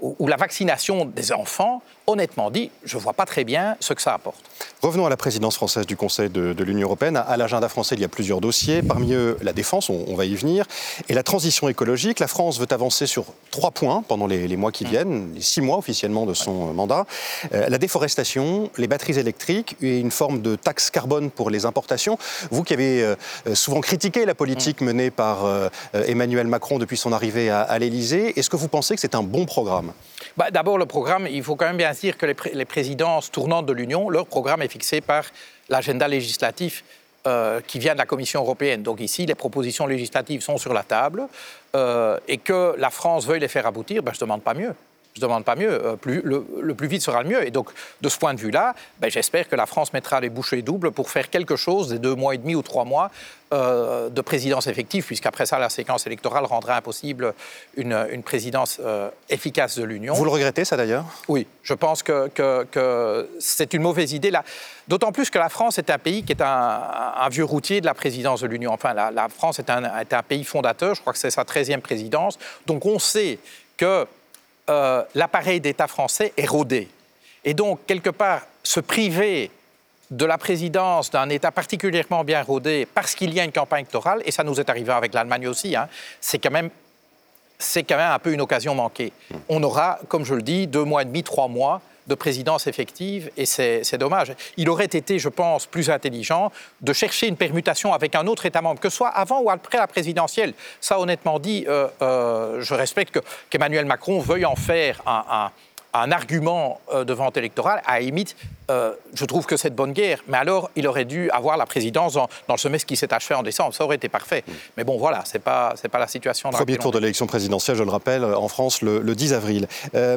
Speaker 9: ou, la vaccination des enfants, honnêtement dit, je ne vois pas très bien ce que ça apporte.
Speaker 1: Revenons à la présidence française du Conseil de, de l'Union européenne. À, à l'agenda français, il y a plusieurs dossiers. Parmi eux, la défense, on, on, va y venir, et la transition écologique. La France veut avancer sur trois points pendant les, les mois qui viennent, les six mois officiellement de son ouais. mandat. Euh, la déforestation, les batteries électriques et une forme de taxe carbone pour les importations. Vous qui avez euh, souvent critiqué la politique menée par euh, Emmanuel Macron depuis son arrivée à, à l'Élysée, est-ce que vous pensez que c'est un bon programme?
Speaker 9: Bah, D'abord, le programme, il faut quand même bien dire que les, pré les présidences tournantes de l'Union, leur programme est fixé par l'agenda législatif euh, qui vient de la Commission européenne. Donc ici, les propositions législatives sont sur la table euh, et que la France veuille les faire aboutir, ben, je ne demande pas mieux. Je ne demande pas mieux. Euh, plus, le, le, plus vite sera le mieux. Et donc, de ce point de vue-là, ben, j'espère que la France mettra les bouchées doubles pour faire quelque chose des deux mois et demi ou trois mois euh, de présidence effective, puisqu'après ça, la séquence électorale rendra impossible une, une présidence euh, efficace de l'Union.
Speaker 1: Vous le regrettez, ça d'ailleurs?
Speaker 9: Oui, je pense que, que, que c'est une mauvaise idée. D'autant plus que la France est un pays qui est un, un vieux routier de la présidence de l'Union. Enfin, la, la France est un, est un, pays fondateur, je crois que c'est sa 13e présidence. Donc on sait que euh, l'appareil d'État français est rodé. Et donc, quelque part, se priver de la présidence d'un État particulièrement bien rodé parce qu'il y a une campagne électorale, et ça nous est arrivé avec l'Allemagne aussi, hein, c'est quand même c'est quand même un peu une occasion manquée. On aura, comme je le dis, deux mois et demi, trois mois de présidence effective, et c'est dommage. Il aurait été, je pense, plus intelligent de chercher une permutation avec un autre État membre, que ce soit avant ou après la présidentielle. Ça, honnêtement dit, euh, euh, je respecte qu'Emmanuel qu Macron veuille en faire un, un un argument euh, de vente électorale, à limite, euh, je trouve que c'est de bonne guerre. Mais alors, il aurait dû avoir la présidence dans, dans le semestre qui s'est achevé en décembre. Ça aurait été parfait. Mmh. Mais bon, voilà, ce n'est pas, pas la situation.
Speaker 1: Premier tour de l'élection présidentielle, je le rappelle, en France, le, le 10 avril. Euh,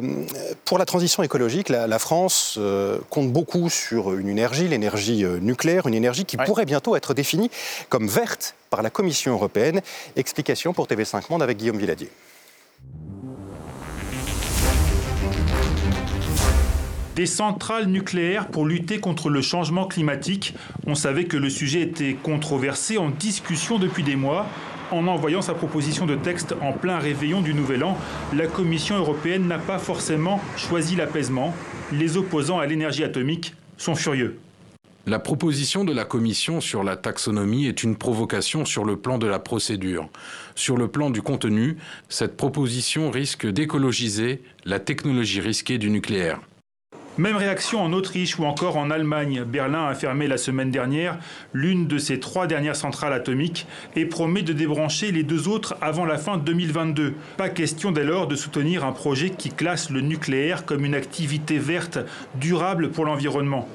Speaker 1: pour la transition écologique, la, la France euh, compte beaucoup sur une énergie, l'énergie euh, nucléaire, une énergie qui ouais. pourrait bientôt être définie comme verte par la Commission européenne. Explication pour TV5 Monde avec Guillaume Villadier.
Speaker 17: Des centrales nucléaires pour lutter contre le changement climatique. On savait que le sujet était controversé, en discussion depuis des mois. En envoyant sa proposition de texte en plein réveillon du Nouvel An, la Commission européenne n'a pas forcément choisi l'apaisement. Les opposants à l'énergie atomique sont furieux.
Speaker 18: La proposition de la Commission sur la taxonomie est une provocation sur le plan de la procédure. Sur le plan du contenu, cette proposition risque d'écologiser la technologie risquée du nucléaire.
Speaker 17: Même réaction en Autriche ou encore en Allemagne. Berlin a fermé la semaine dernière l'une de ses trois dernières centrales atomiques et promet de débrancher les deux autres avant la fin 2022. Pas question dès lors de soutenir un projet qui classe le nucléaire comme une activité verte durable pour l'environnement.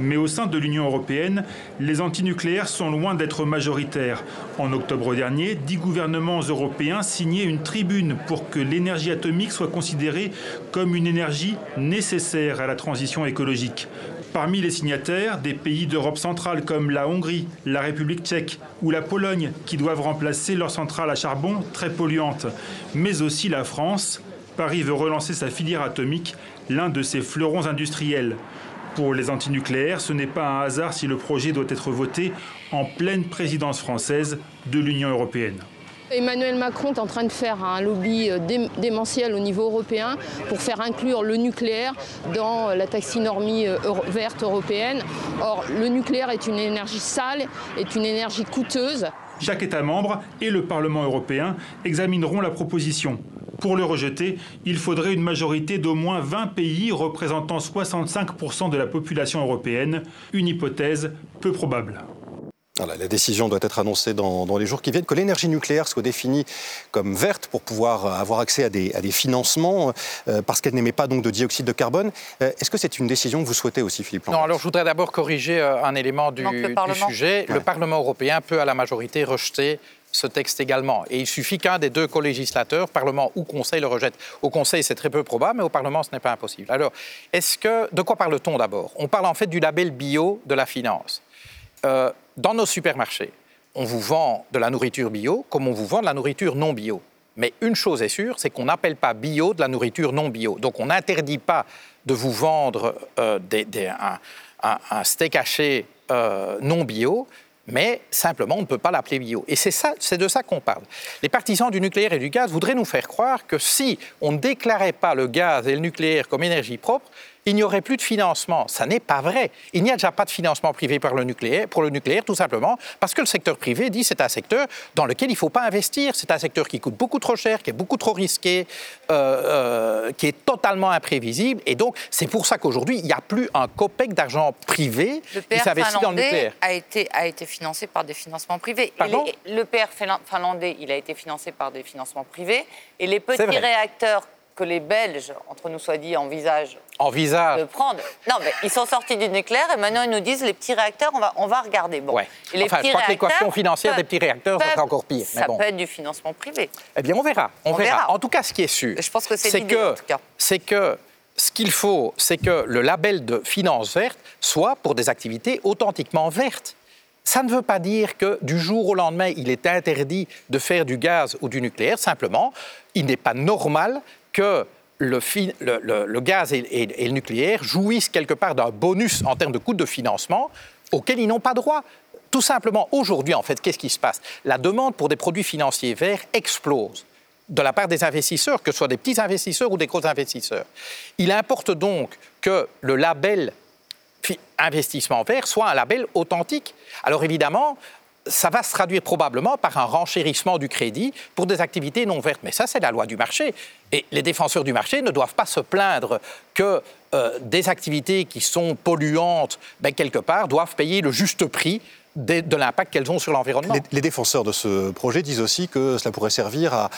Speaker 17: Mais au sein de l'Union européenne, les antinucléaires sont loin d'être majoritaires. En octobre dernier, dix gouvernements européens signaient une tribune pour que l'énergie atomique soit considérée comme une énergie nécessaire à la transition écologique. Parmi les signataires, des pays d'Europe centrale comme la Hongrie, la République tchèque ou la Pologne qui doivent remplacer leurs centrales à charbon très polluantes, mais aussi la France. Paris veut relancer sa filière atomique, l'un de ses fleurons industriels. Pour les antinucléaires, ce n'est pas un hasard si le projet doit être voté en pleine présidence française de l'Union européenne.
Speaker 19: Emmanuel Macron est en train de faire un lobby euh, démentiel au niveau européen pour faire inclure le nucléaire dans la taxinormie euh, verte européenne. Or, le nucléaire est une énergie sale, est une énergie coûteuse.
Speaker 17: Chaque État membre et le Parlement européen examineront la proposition. Pour le rejeter, il faudrait une majorité d'au moins 20 pays représentant 65% de la population européenne, une hypothèse peu probable.
Speaker 1: la décision doit être annoncée dans, les jours qui viennent, que l'énergie nucléaire soit définie comme verte pour pouvoir avoir accès à des, financements, euh, parce qu'elle n'émet pas donc de dioxyde de carbone. Euh, est-ce que c'est une décision que vous souhaitez aussi, Philippe
Speaker 9: Non, alors je voudrais d'abord corriger euh, un élément du, sujet. Le Parlement européen peut à la majorité rejeter ce texte également. Et il suffit qu'un des deux co-législateurs, Parlement ou Conseil, le rejette. Au Conseil, c'est très peu probable, mais au Parlement, ce n'est pas impossible. Alors, est-ce que, de quoi parle-t-on d'abord? On parle en fait du label bio de la finance. Euh, dans nos supermarchés, on vous vend de la nourriture bio comme on vous vend de la nourriture non bio. Mais une chose est sûre, c'est qu'on n'appelle pas bio de la nourriture non bio. Donc on n'interdit pas de vous vendre euh, un, steak haché euh, non bio, mais simplement on ne peut pas l'appeler bio. Et c'est ça, c'est de ça qu'on parle. Les partisans du nucléaire et du gaz voudraient nous faire croire que si on ne déclarait pas le gaz et le nucléaire comme énergie propre, il n'y aurait plus de financement. Ça n'est pas vrai. Il n'y a déjà pas de financement privé pour le nucléaire, pour le nucléaire tout simplement parce que le secteur privé dit c'est un secteur dans lequel il ne faut pas investir. C'est un secteur qui coûte beaucoup trop cher, qui est beaucoup trop risqué, euh, euh, qui est totalement imprévisible. Et donc, c'est pour ça qu'aujourd'hui, il n'y a plus un copec d'argent privé qui s'investit dans le nucléaire.
Speaker 13: A été, a été financé par des financements privés. le PR finlandais, il a été financé par des financements privés. Et les petits réacteurs que les Belges, entre nous soit dit, envisagent
Speaker 9: de
Speaker 13: prendre. Non, mais ils sont sortis du nucléaire et maintenant ils nous disent les petits réacteurs, on va, on va regarder.
Speaker 9: Bon. les enfin, je crois que l'équation financière des petits réacteurs, ça encore pire.
Speaker 13: Ça peut être du financement privé.
Speaker 9: Eh bien, on verra. On, verra. En tout cas, ce qui est sûr,
Speaker 13: je pense que c'est que,
Speaker 9: c'est que ce qu'il faut, c'est que le label de finance verte soit pour des activités authentiquement vertes. Ça ne veut pas dire que du jour au lendemain, il est interdit de faire du gaz ou du nucléaire. Simplement, il n'est pas normal que le, gaz et, le nucléaire jouissent quelque part d'un bonus en termes de coûts de financement auquel ils n'ont pas droit. Tout simplement, aujourd'hui, en fait, qu'est-ce qui se passe? La demande pour des produits financiers verts explose de la part des investisseurs, que ce soit des petits investisseurs ou des gros investisseurs. Il importe donc que le label investissement vert soit un label authentique. Alors évidemment, ça va se traduire probablement par un renchérissement du crédit pour des activités non vertes. Mais ça, c'est la loi du marché. Et les défenseurs du marché ne doivent pas se plaindre que euh, des activités qui sont polluantes, ben, quelque part, doivent payer le juste prix de, l'impact qu'elles ont sur l'environnement.
Speaker 1: Les, défenseurs de ce projet disent aussi que cela pourrait servir à,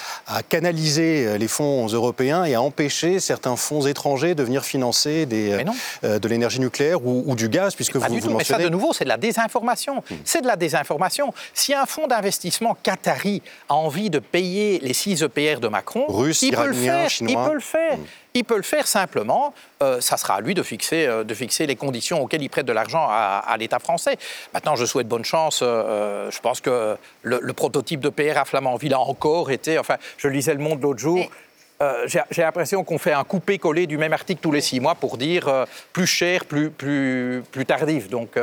Speaker 1: canaliser les fonds européens et à empêcher certains fonds étrangers de venir financer des, euh, de l'énergie nucléaire ou, du gaz, puisque vous, vous
Speaker 9: Mais ça, de nouveau, c'est de la désinformation. Hmm. C'est de la désinformation. Si un fonds d'investissement qatari a envie de payer les 6 EPR de Macron,
Speaker 1: Russe, il, peut le faire,
Speaker 9: il peut le faire. Hmm. Il peut le faire simplement. Euh, ça sera à lui de fixer, euh, de fixer les conditions auxquelles il prête de l'argent à, l'État français. Maintenant, je souhaite bonne chance. Euh, je pense que le, prototype de PR à Flamanville a encore été. Enfin, je lisais Le Monde l'autre jour. j'ai l'impression qu'on fait un coupé-collé du même article tous les six mois pour dire plus cher, plus, plus, plus tardif. Donc,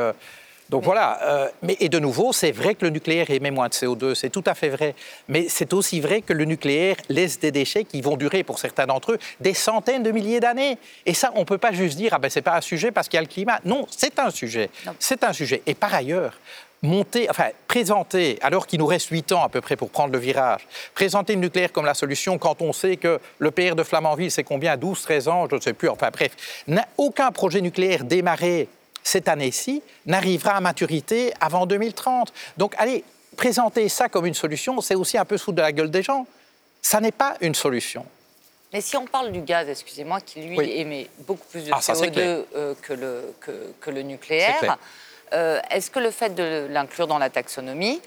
Speaker 9: Donc voilà, euh, mais, et de nouveau, c'est vrai que le nucléaire émet moins de CO2, c'est tout à fait vrai. Mais c'est aussi vrai que le nucléaire laisse des déchets qui vont durer, pour certains d'entre eux, des centaines de milliers d'années. Et ça, on ne peut pas juste dire, ah ben c'est pas un sujet parce qu'il y a le climat. Non, c'est un sujet. C'est un sujet. Et par ailleurs, monter, enfin, présenter, alors qu'il nous reste 8 ans à peu près pour prendre le virage, présenter le nucléaire comme la solution quand on sait que le PR de Flamanville, c'est combien? 12, 13 ans, je ne sais plus, enfin bref, aucun projet nucléaire démarré cette année-ci n'arrivera à maturité avant 2030. Donc, allez, présenter ça comme une solution, c'est aussi un peu sous de la gueule des gens. Ça n'est pas une solution.
Speaker 13: Mais si on parle du gaz, excusez-moi, qui lui émet beaucoup plus de ah, CO2 euh, que, le, que, le nucléaire, euh, est-ce que le fait de l'inclure dans la taxonomie,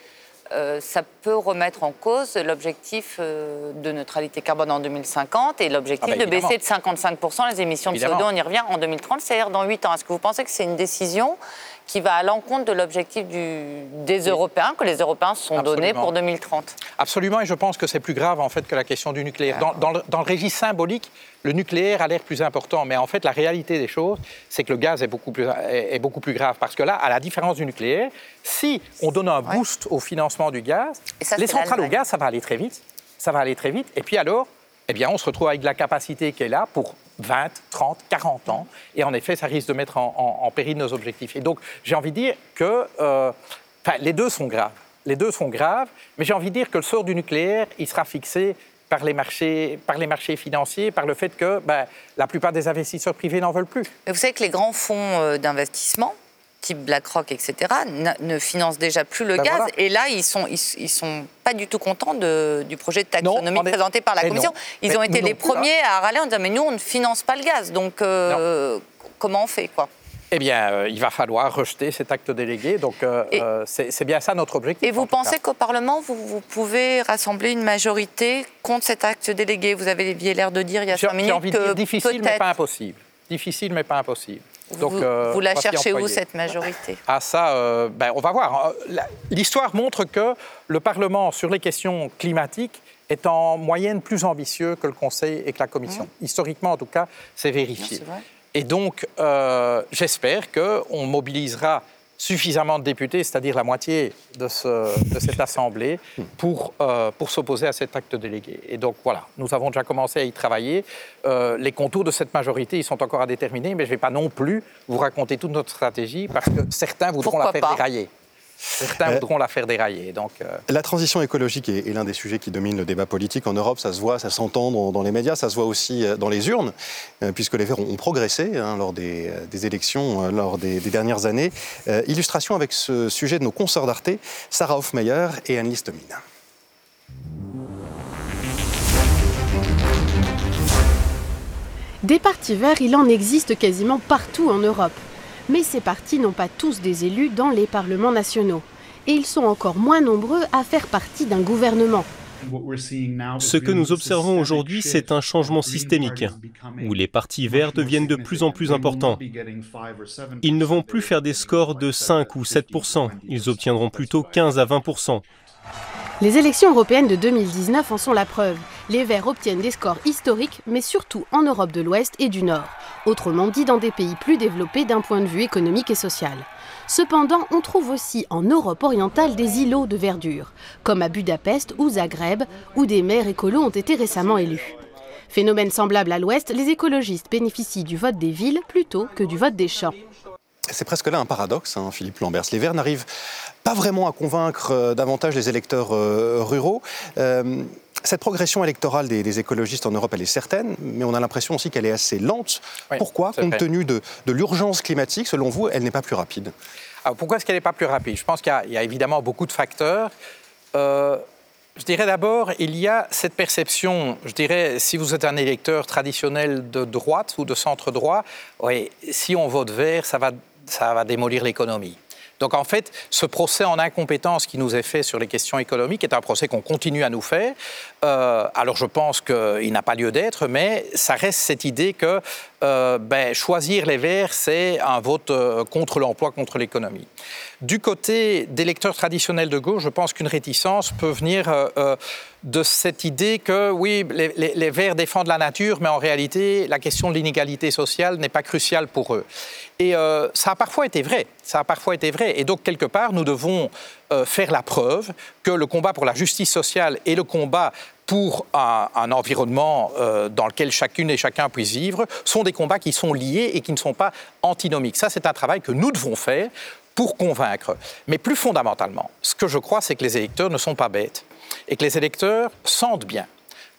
Speaker 13: euh, ça peut remettre en cause l'objectif de neutralité carbone en 2050 et l'objectif ah bah, de baisser de 55% les émissions de CO2, on y revient, en 2030, c'est-à-dire dans 8 ans. Est-ce que vous pensez que c'est une décision qui va à l'encontre de l'objectif des Européens, que les Européens se sont donnés pour 2030.
Speaker 9: Absolument, et je pense que c'est plus grave en fait que la question du nucléaire. Dans, le, dans le, régime symbolique, le nucléaire a l'air plus important, mais en fait la réalité des choses, c'est que le gaz est beaucoup, plus, est, beaucoup plus grave, parce que là, à la différence du nucléaire, si on donne un boost au financement du gaz, les centrales au gaz, ça va aller très vite, ça va aller très vite, et puis alors, eh bien, on se retrouve avec de la capacité qui est là pour 20, 30, 40 ans. Et en effet, ça risque de mettre en, péril nos objectifs. Et donc, j'ai envie de dire que euh, les deux sont graves. Les deux sont graves, mais j'ai envie de dire que le sort du nucléaire, il sera fixé par les marchés, par les marchés financiers, par le fait que ben, la plupart des investisseurs privés n'en veulent plus.
Speaker 13: Vous savez que les grands fonds euh, d'investissement, type BlackRock, etc., ne financent déjà plus le ben gaz. Et là, ils sont, ils, sont pas du tout contents de, du projet de taxonomie présenté par la Commission. Ils ont été les premiers à râler en disant mais nous, on ne finance pas le gaz. Donc, euh, comment on fait quoi?
Speaker 9: Eh bien, euh, il va falloir rejeter cet acte délégué. Donc, euh, c'est bien ça notre objectif.
Speaker 13: Et vous pensez qu'au Parlement, vous, vous, pouvez rassembler une majorité contre cet acte délégué? Vous avez l'air de dire il y a cinq minutes
Speaker 9: envie
Speaker 13: que
Speaker 9: de dire difficile, mais pas impossible. Difficile, mais pas impossible.
Speaker 13: Donc, vous, euh, la cherchez où, cette majorité?
Speaker 9: Ah, ça, euh, ben, on va voir. Euh, l'histoire montre que le Parlement, sur les questions climatiques, est en moyenne plus ambitieux que le Conseil et que la Commission. Mmh. Historiquement, en tout cas, c'est vérifié. et donc, j'espère qu'on mobilisera suffisamment de députés, c'est-à-dire la moitié de, de cette Assemblée, pour, euh, pour s'opposer à cet acte délégué. Et donc voilà, nous avons déjà commencé à y travailler. Euh, les contours de cette majorité, ils sont encore à déterminer, mais je ne vais pas non plus vous raconter toute notre stratégie, parce que certains voudront la faire dérailler. Certains euh, voudront la faire dérailler. Donc, euh.
Speaker 1: La transition écologique est, l'un des sujets qui domine le débat politique en Europe. Ça se voit, ça s'entend dans, les médias, ça se voit aussi euh, dans les urnes, puisque les Verts ont, progressé hein, lors des, élections, lors des, dernières années. illustration avec ce sujet de nos consoeurs d'Arte, Sarah Hofmeyer et Anne-Lise
Speaker 20: Des partis verts, il en existe quasiment partout en Europe mais ces partis n'ont pas tous des élus dans les parlements nationaux. Et ils sont encore moins nombreux à faire partie d'un gouvernement.
Speaker 21: Ce que nous observons aujourd'hui, c'est un changement systémique, où les partis verts deviennent de plus en plus importants. Ils ne vont plus faire des scores de 5 ou 7% ils obtiendront plutôt 15 à 20
Speaker 20: Les élections européennes de 2019 en sont la preuve. Les Verts obtiennent des scores historiques, mais surtout en Europe de l'Ouest et du Nord autrement dit dans des pays plus développés d'un point de vue économique et social. Cependant, on trouve aussi en Europe orientale des îlots de verdure, comme à Budapest ou Zagreb, où des maires écolos ont été récemment élus. Phénomène semblable à l'Ouest, les écologistes bénéficient du vote des villes plutôt que du vote des champs.
Speaker 1: C'est presque là un paradoxe, hein, Philippe Lambert. Les Verts n'arrivent pas vraiment à convaincre euh, davantage les électeurs euh, ruraux. Euh, cette progression électorale des, écologistes en Europe, elle est certaine, mais on a l'impression aussi qu'elle est assez lente. pourquoi? Compte tenu de, l'urgence climatique, selon vous, elle n'est pas plus rapide?
Speaker 9: Alors Pourquoi est-ce qu'elle n'est pas plus rapide? Je pense qu'il y, a évidemment beaucoup de facteurs. je dirais d'abord, il y a cette perception, je dirais, si vous êtes un électeur traditionnel de droite ou de centre droit, oui, si on vote vert, ça va, ça va démolir l'économie. Donc en fait, ce procès en incompétence qui nous est fait sur les questions économiques est un procès qu'on continue à nous faire. Euh, alors je pense qu'il n'a pas lieu d'être, mais ça reste cette idée que euh, ben, choisir les Verts, c'est un vote euh, contre l'emploi, contre l'économie. Du côté des lecteurs traditionnels de gauche, je pense qu'une réticence peut venir de cette idée que, oui, les, les, Verts défendent la nature, mais en réalité, la question de l'inégalité sociale n'est pas cruciale pour eux. Et ça a parfois été vrai. Ça a parfois été vrai. Et donc, quelque part, nous devons faire la preuve que le combat pour la justice sociale et le combat pour un, environnement euh, dans lequel chacune et chacun puisse vivre sont des combats qui sont liés et qui ne sont pas antinomiques. Ça, c'est un travail que nous devons faire pour convaincre. Mais plus fondamentalement, ce que je crois, c'est que les électeurs ne sont pas bêtes et que les électeurs sentent bien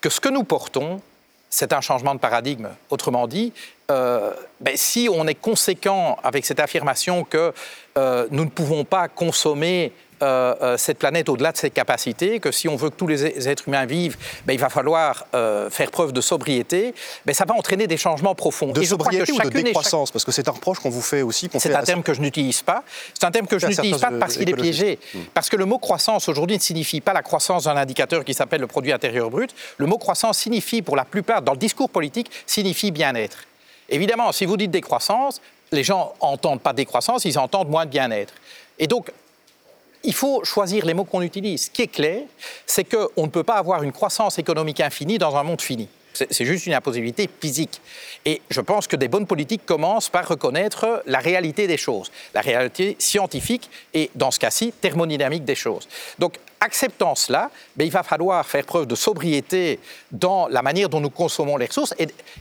Speaker 9: que ce que nous portons, c'est un changement de paradigme. Autrement dit, euh, ben, si on est conséquent avec cette affirmation que euh, nous ne pouvons pas consommer euh, euh, cette planète au-delà de ses capacités, que si on veut que tous les êtres humains vivent, ben, il va falloir euh, faire preuve de sobriété, ben, ça va entraîner des changements profonds.
Speaker 1: De sobriété ou de décroissance Parce que c'est un reproche qu'on vous fait aussi.
Speaker 9: C'est un terme que je n'utilise pas. C'est un terme que je n'utilise pas parce qu'il est piégé. Hmm. Parce que le mot croissance aujourd'hui ne signifie pas la croissance d'un indicateur qui s'appelle le produit intérieur brut. Le mot croissance signifie, pour la plupart, dans le discours politique, signifie bien-être. Évidemment, si vous dites décroissance, les gens n'entendent pas décroissance, ils entendent moins de bien-être. Et donc, il faut choisir les mots qu'on utilise. Ce qui est clair, c'est qu'on ne peut pas avoir une croissance économique infinie dans un monde fini. C'est juste une impossibilité physique. Et je pense que des bonnes politiques commencent par reconnaître la réalité des choses, la réalité scientifique et, dans ce cas-ci, thermodynamique des choses. Donc, acceptant cela, ben, il va falloir faire preuve de sobriété dans la manière dont nous consommons les ressources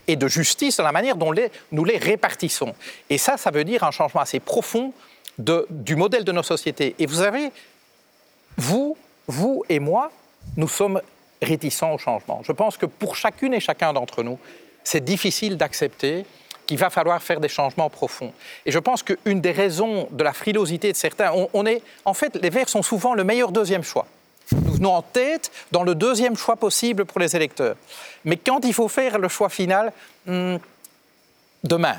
Speaker 9: et, de justice dans la manière dont nous les répartissons. Et ça, ça veut dire un changement assez profond du modèle de nos sociétés. Et vous savez, vous, vous et moi, nous sommes réticents au changement. Je pense que pour chacune et chacun d'entre nous, c'est difficile d'accepter qu'il va falloir faire des changements profonds. Et je pense qu'une des raisons de la frilosité de certains, on, est, en fait, les Verts sont souvent le meilleur deuxième choix. Nous venons en tête dans le deuxième choix possible pour les électeurs. Mais quand il faut faire le choix final, hmm, demain,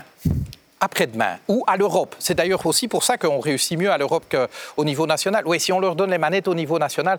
Speaker 9: après-demain ou à l'Europe. C'est d'ailleurs aussi pour ça qu'on réussit mieux à l'Europe qu'au niveau national. Oui, si on leur donne les manettes au niveau national,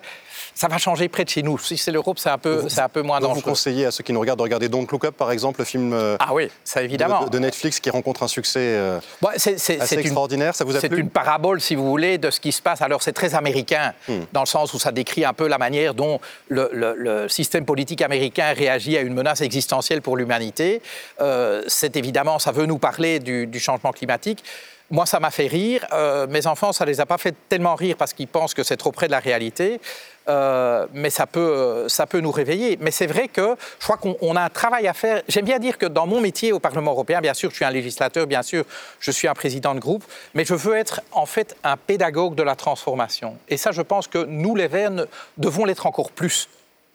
Speaker 9: ça va changer près de chez nous. Si c'est l'Europe, c'est un peu, c'est un peu moins dangereux.
Speaker 1: Vous conseillez à ceux qui nous regardent de regarder Don't Look Up, par exemple, le film
Speaker 9: euh, ah oui, ça évidemment.
Speaker 1: De, Netflix qui rencontre un succès euh, assez extraordinaire. ça vous a
Speaker 9: C'est une parabole, si vous voulez, de ce qui se passe. Alors c'est très américain, hmm. dans le sens où ça décrit un peu la manière dont le, système politique américain réagit à une menace existentielle pour l'humanité. Euh, c'est évidemment, ça veut nous parler du du changement climatique. Moi, ça m'a fait rire. Euh, mes enfants, ça les a pas fait tellement rire parce qu'ils pensent que c'est trop près de la réalité. Euh, mais ça peut, ça peut nous réveiller. Mais c'est vrai que je crois qu'on a un travail à faire. J'aime bien dire que dans mon métier au Parlement européen, bien sûr, je suis un législateur, bien sûr, je suis un président de groupe, mais je veux être en fait un pédagogue de la transformation. Et ça, je pense que nous, les Verts, devons l'être encore plus.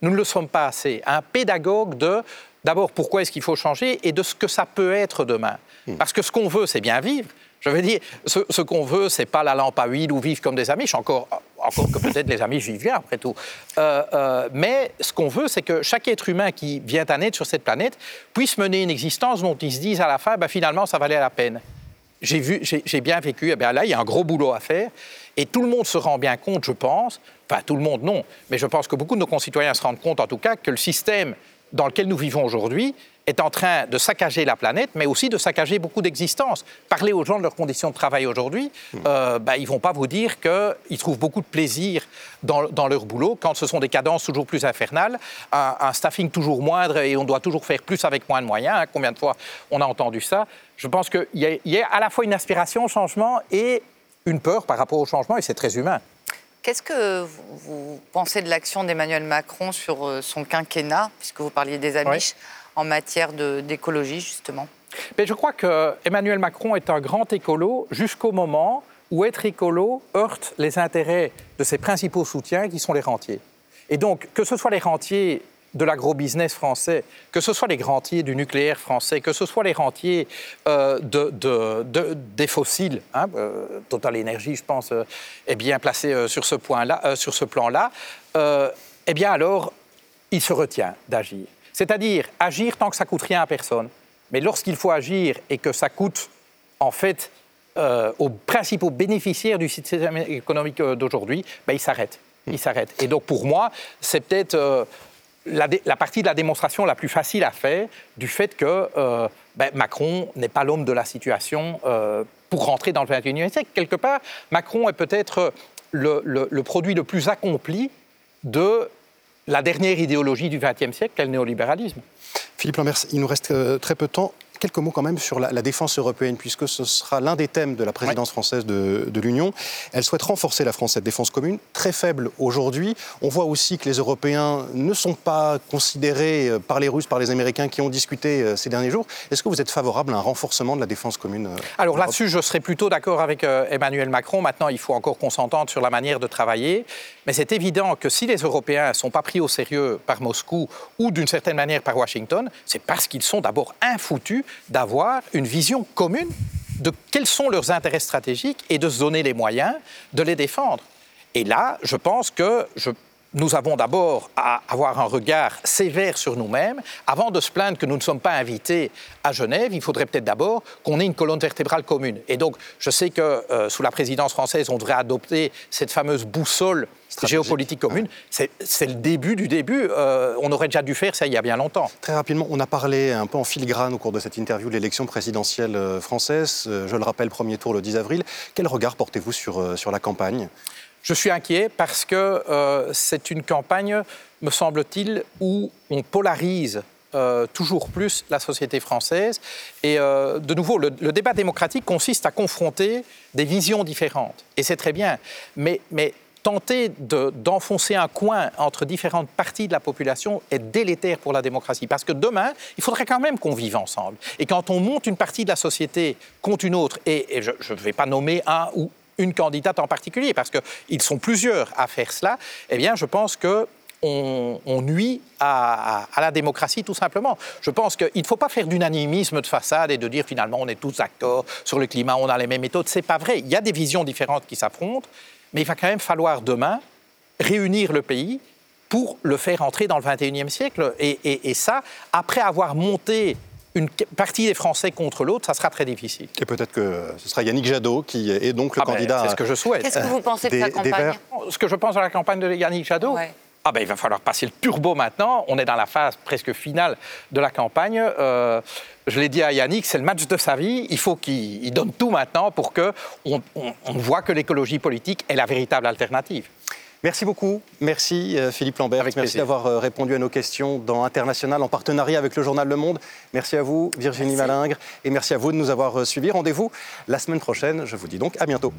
Speaker 9: Nous ne le sommes pas assez. Un pédagogue de, d'abord, pourquoi est-ce qu'il faut changer et de ce que ça peut être demain. Hmm. Parce que ce qu'on veut, c'est bien vivre. Je veux dire, ce, qu'on veut, c'est pas la lampe à huile ou vivre comme des amis. Encore, encore que peut-être les amis vivent bien, après tout. Euh, euh, mais ce qu'on veut, c'est que chaque être humain qui vient à naître sur cette planète puisse mener une existence dont ils se disent à la fin, ben, finalement, ça valait la peine. J'ai vu, j'ai bien vécu. Eh bien là, il y a un gros boulot à faire. Et tout le monde se rend bien compte, je pense, enfin tout le monde non, mais je pense que beaucoup de nos concitoyens se rendent compte en tout cas que le système dans lequel nous vivons aujourd'hui est en train de saccager la planète, mais aussi de saccager beaucoup d'existences. Parlez aux gens de leurs conditions de travail aujourd'hui, hmm. euh, ben, ils ne vont pas vous dire qu'ils trouvent beaucoup de plaisir dans, leur boulot quand ce sont des cadences toujours plus infernales, un, staffing toujours moindre et on doit toujours faire plus avec moins de moyens. Hein. Combien de fois on a entendu ça? Je pense qu'il y, y, a à la fois une aspiration au changement et une peur par rapport au changement, et c'est très humain.
Speaker 13: Qu'est-ce que vous pensez de l'action d'Emmanuel Macron sur euh, son quinquennat, puisque vous parliez des Amish, en matière d'écologie, justement?
Speaker 9: Mais Je crois que Emmanuel Macron est un grand écolo jusqu'au moment où être écolo heurte les intérêts de ses principaux soutiens, qui sont les rentiers. Et donc, que ce soit les rentiers de l'agro-business français, que ce soit les rentiers du nucléaire français, que ce soit les rentiers euh, de, des fossiles, hein, euh, Total Énergie, je pense, euh, est bien placé sur ce ce plan-là. eh bien, alors, il se retient d'agir. C'est-à-dire agir tant que ça coûte rien à personne. Mais lorsqu'il faut agir et que ça coûte, en fait, aux principaux bénéficiaires du système économique d'aujourd'hui, ben, il s'arrête. Il s'arrête. Et donc, pour moi, c'est peut-être la, partie de la démonstration la plus facile à faire du fait que euh, ben, Macron n'est pas l'homme de la situation euh, pour rentrer dans le 21e siècle. Quelque part, Macron est peut-être le, produit le plus accompli de la dernière idéologie du XXe siècle, le néolibéralisme.
Speaker 1: Philippe Lambert, il nous reste euh, très peu de temps quelques mots quand même sur la, défense européenne, puisque ce sera l'un des thèmes de la présidence française de, l'Union. Elle souhaite renforcer la France, cette défense commune, très faible aujourd'hui. On voit aussi que les Européens ne sont pas considérés euh, par les Russes, par les Américains qui ont discuté euh, ces derniers jours. Est-ce que vous êtes favorable à un renforcement de la défense commune euh,
Speaker 9: Alors là-dessus, je serais plutôt d'accord avec Emmanuel Macron. Maintenant, il faut encore qu'on s'entende sur la manière de travailler. Mais c'est évident que si les Européens ne sont pas pris au sérieux par Moscou ou d'une certaine manière par Washington, c'est parce qu'ils sont d'abord infoutus d'avoir une vision commune de quels sont leurs intérêts stratégiques et de se donner les moyens de les défendre. Et là, je pense que nous avons d'abord à avoir un regard sévère sur nous-mêmes. Avant de se plaindre que nous ne sommes pas invités à Genève, il faudrait peut-être d'abord qu'on ait une colonne vertébrale commune. Et donc, je sais que euh, sous la présidence française, on devrait adopter cette fameuse boussole géopolitique commune, c'est le début du début. Euh, on aurait déjà dû faire ça il y a bien longtemps.
Speaker 1: Très rapidement, on a parlé un peu en filigrane au cours de cette interview de l'élection présidentielle euh, française. Je le rappelle, premier tour le 10 avril. Quel regard portez-vous sur, sur la campagne?
Speaker 9: Je suis inquiet parce que c'est une campagne, me semble-t-il, où on polarise toujours plus la société française. Et de nouveau, le, débat démocratique consiste à confronter des visions différentes. Et c'est très bien. Mais, tenter d'enfoncer un coin entre différentes parties de la population est délétère pour la démocratie. Parce que demain, il faudrait quand même qu'on vive ensemble. Et quand on monte une partie de la société contre une autre, et, je ne vais pas nommer un ou une candidate en particulier, parce qu'ils sont plusieurs à faire cela, eh bien, je pense que on, nuit à, la démocratie tout simplement. Je pense qu'il ne faut pas faire d'unanimisme de façade et de dire finalement on est tous d'accord sur le climat, on a les mêmes méthodes. C'est pas vrai. Il y a des visions différentes qui s'affrontent mais il va quand même falloir demain réunir le pays pour le faire entrer dans le 21e siècle. Et, ça, après avoir monté une partie des Français contre l'autre, ça sera très difficile.
Speaker 1: Et peut-être que ce sera Yannick Jadot qui est donc le ah ben, candidat.
Speaker 9: c'est ce que je souhaite.
Speaker 13: Qu'est-ce que vous pensez de sa campagne
Speaker 9: Ce que je pense de la campagne de Yannick Jadot Ah ben, il va falloir passer le turbo maintenant. On est dans la phase presque finale de la campagne. Euh, je l'ai dit à Yannick, c'est le match de sa vie. Il faut qu'il donne tout maintenant pour qu'on on, voit que l'écologie politique est la véritable alternative.
Speaker 1: Merci beaucoup. Merci euh, Philippe Lambert. Merci d'avoir euh, répondu à nos questions dans International en partenariat avec le journal Le Monde. Merci à vous Virginie Malingre et merci à vous de nous avoir euh, suivis. Rendez-vous la semaine prochaine. Je vous dis donc à bientôt.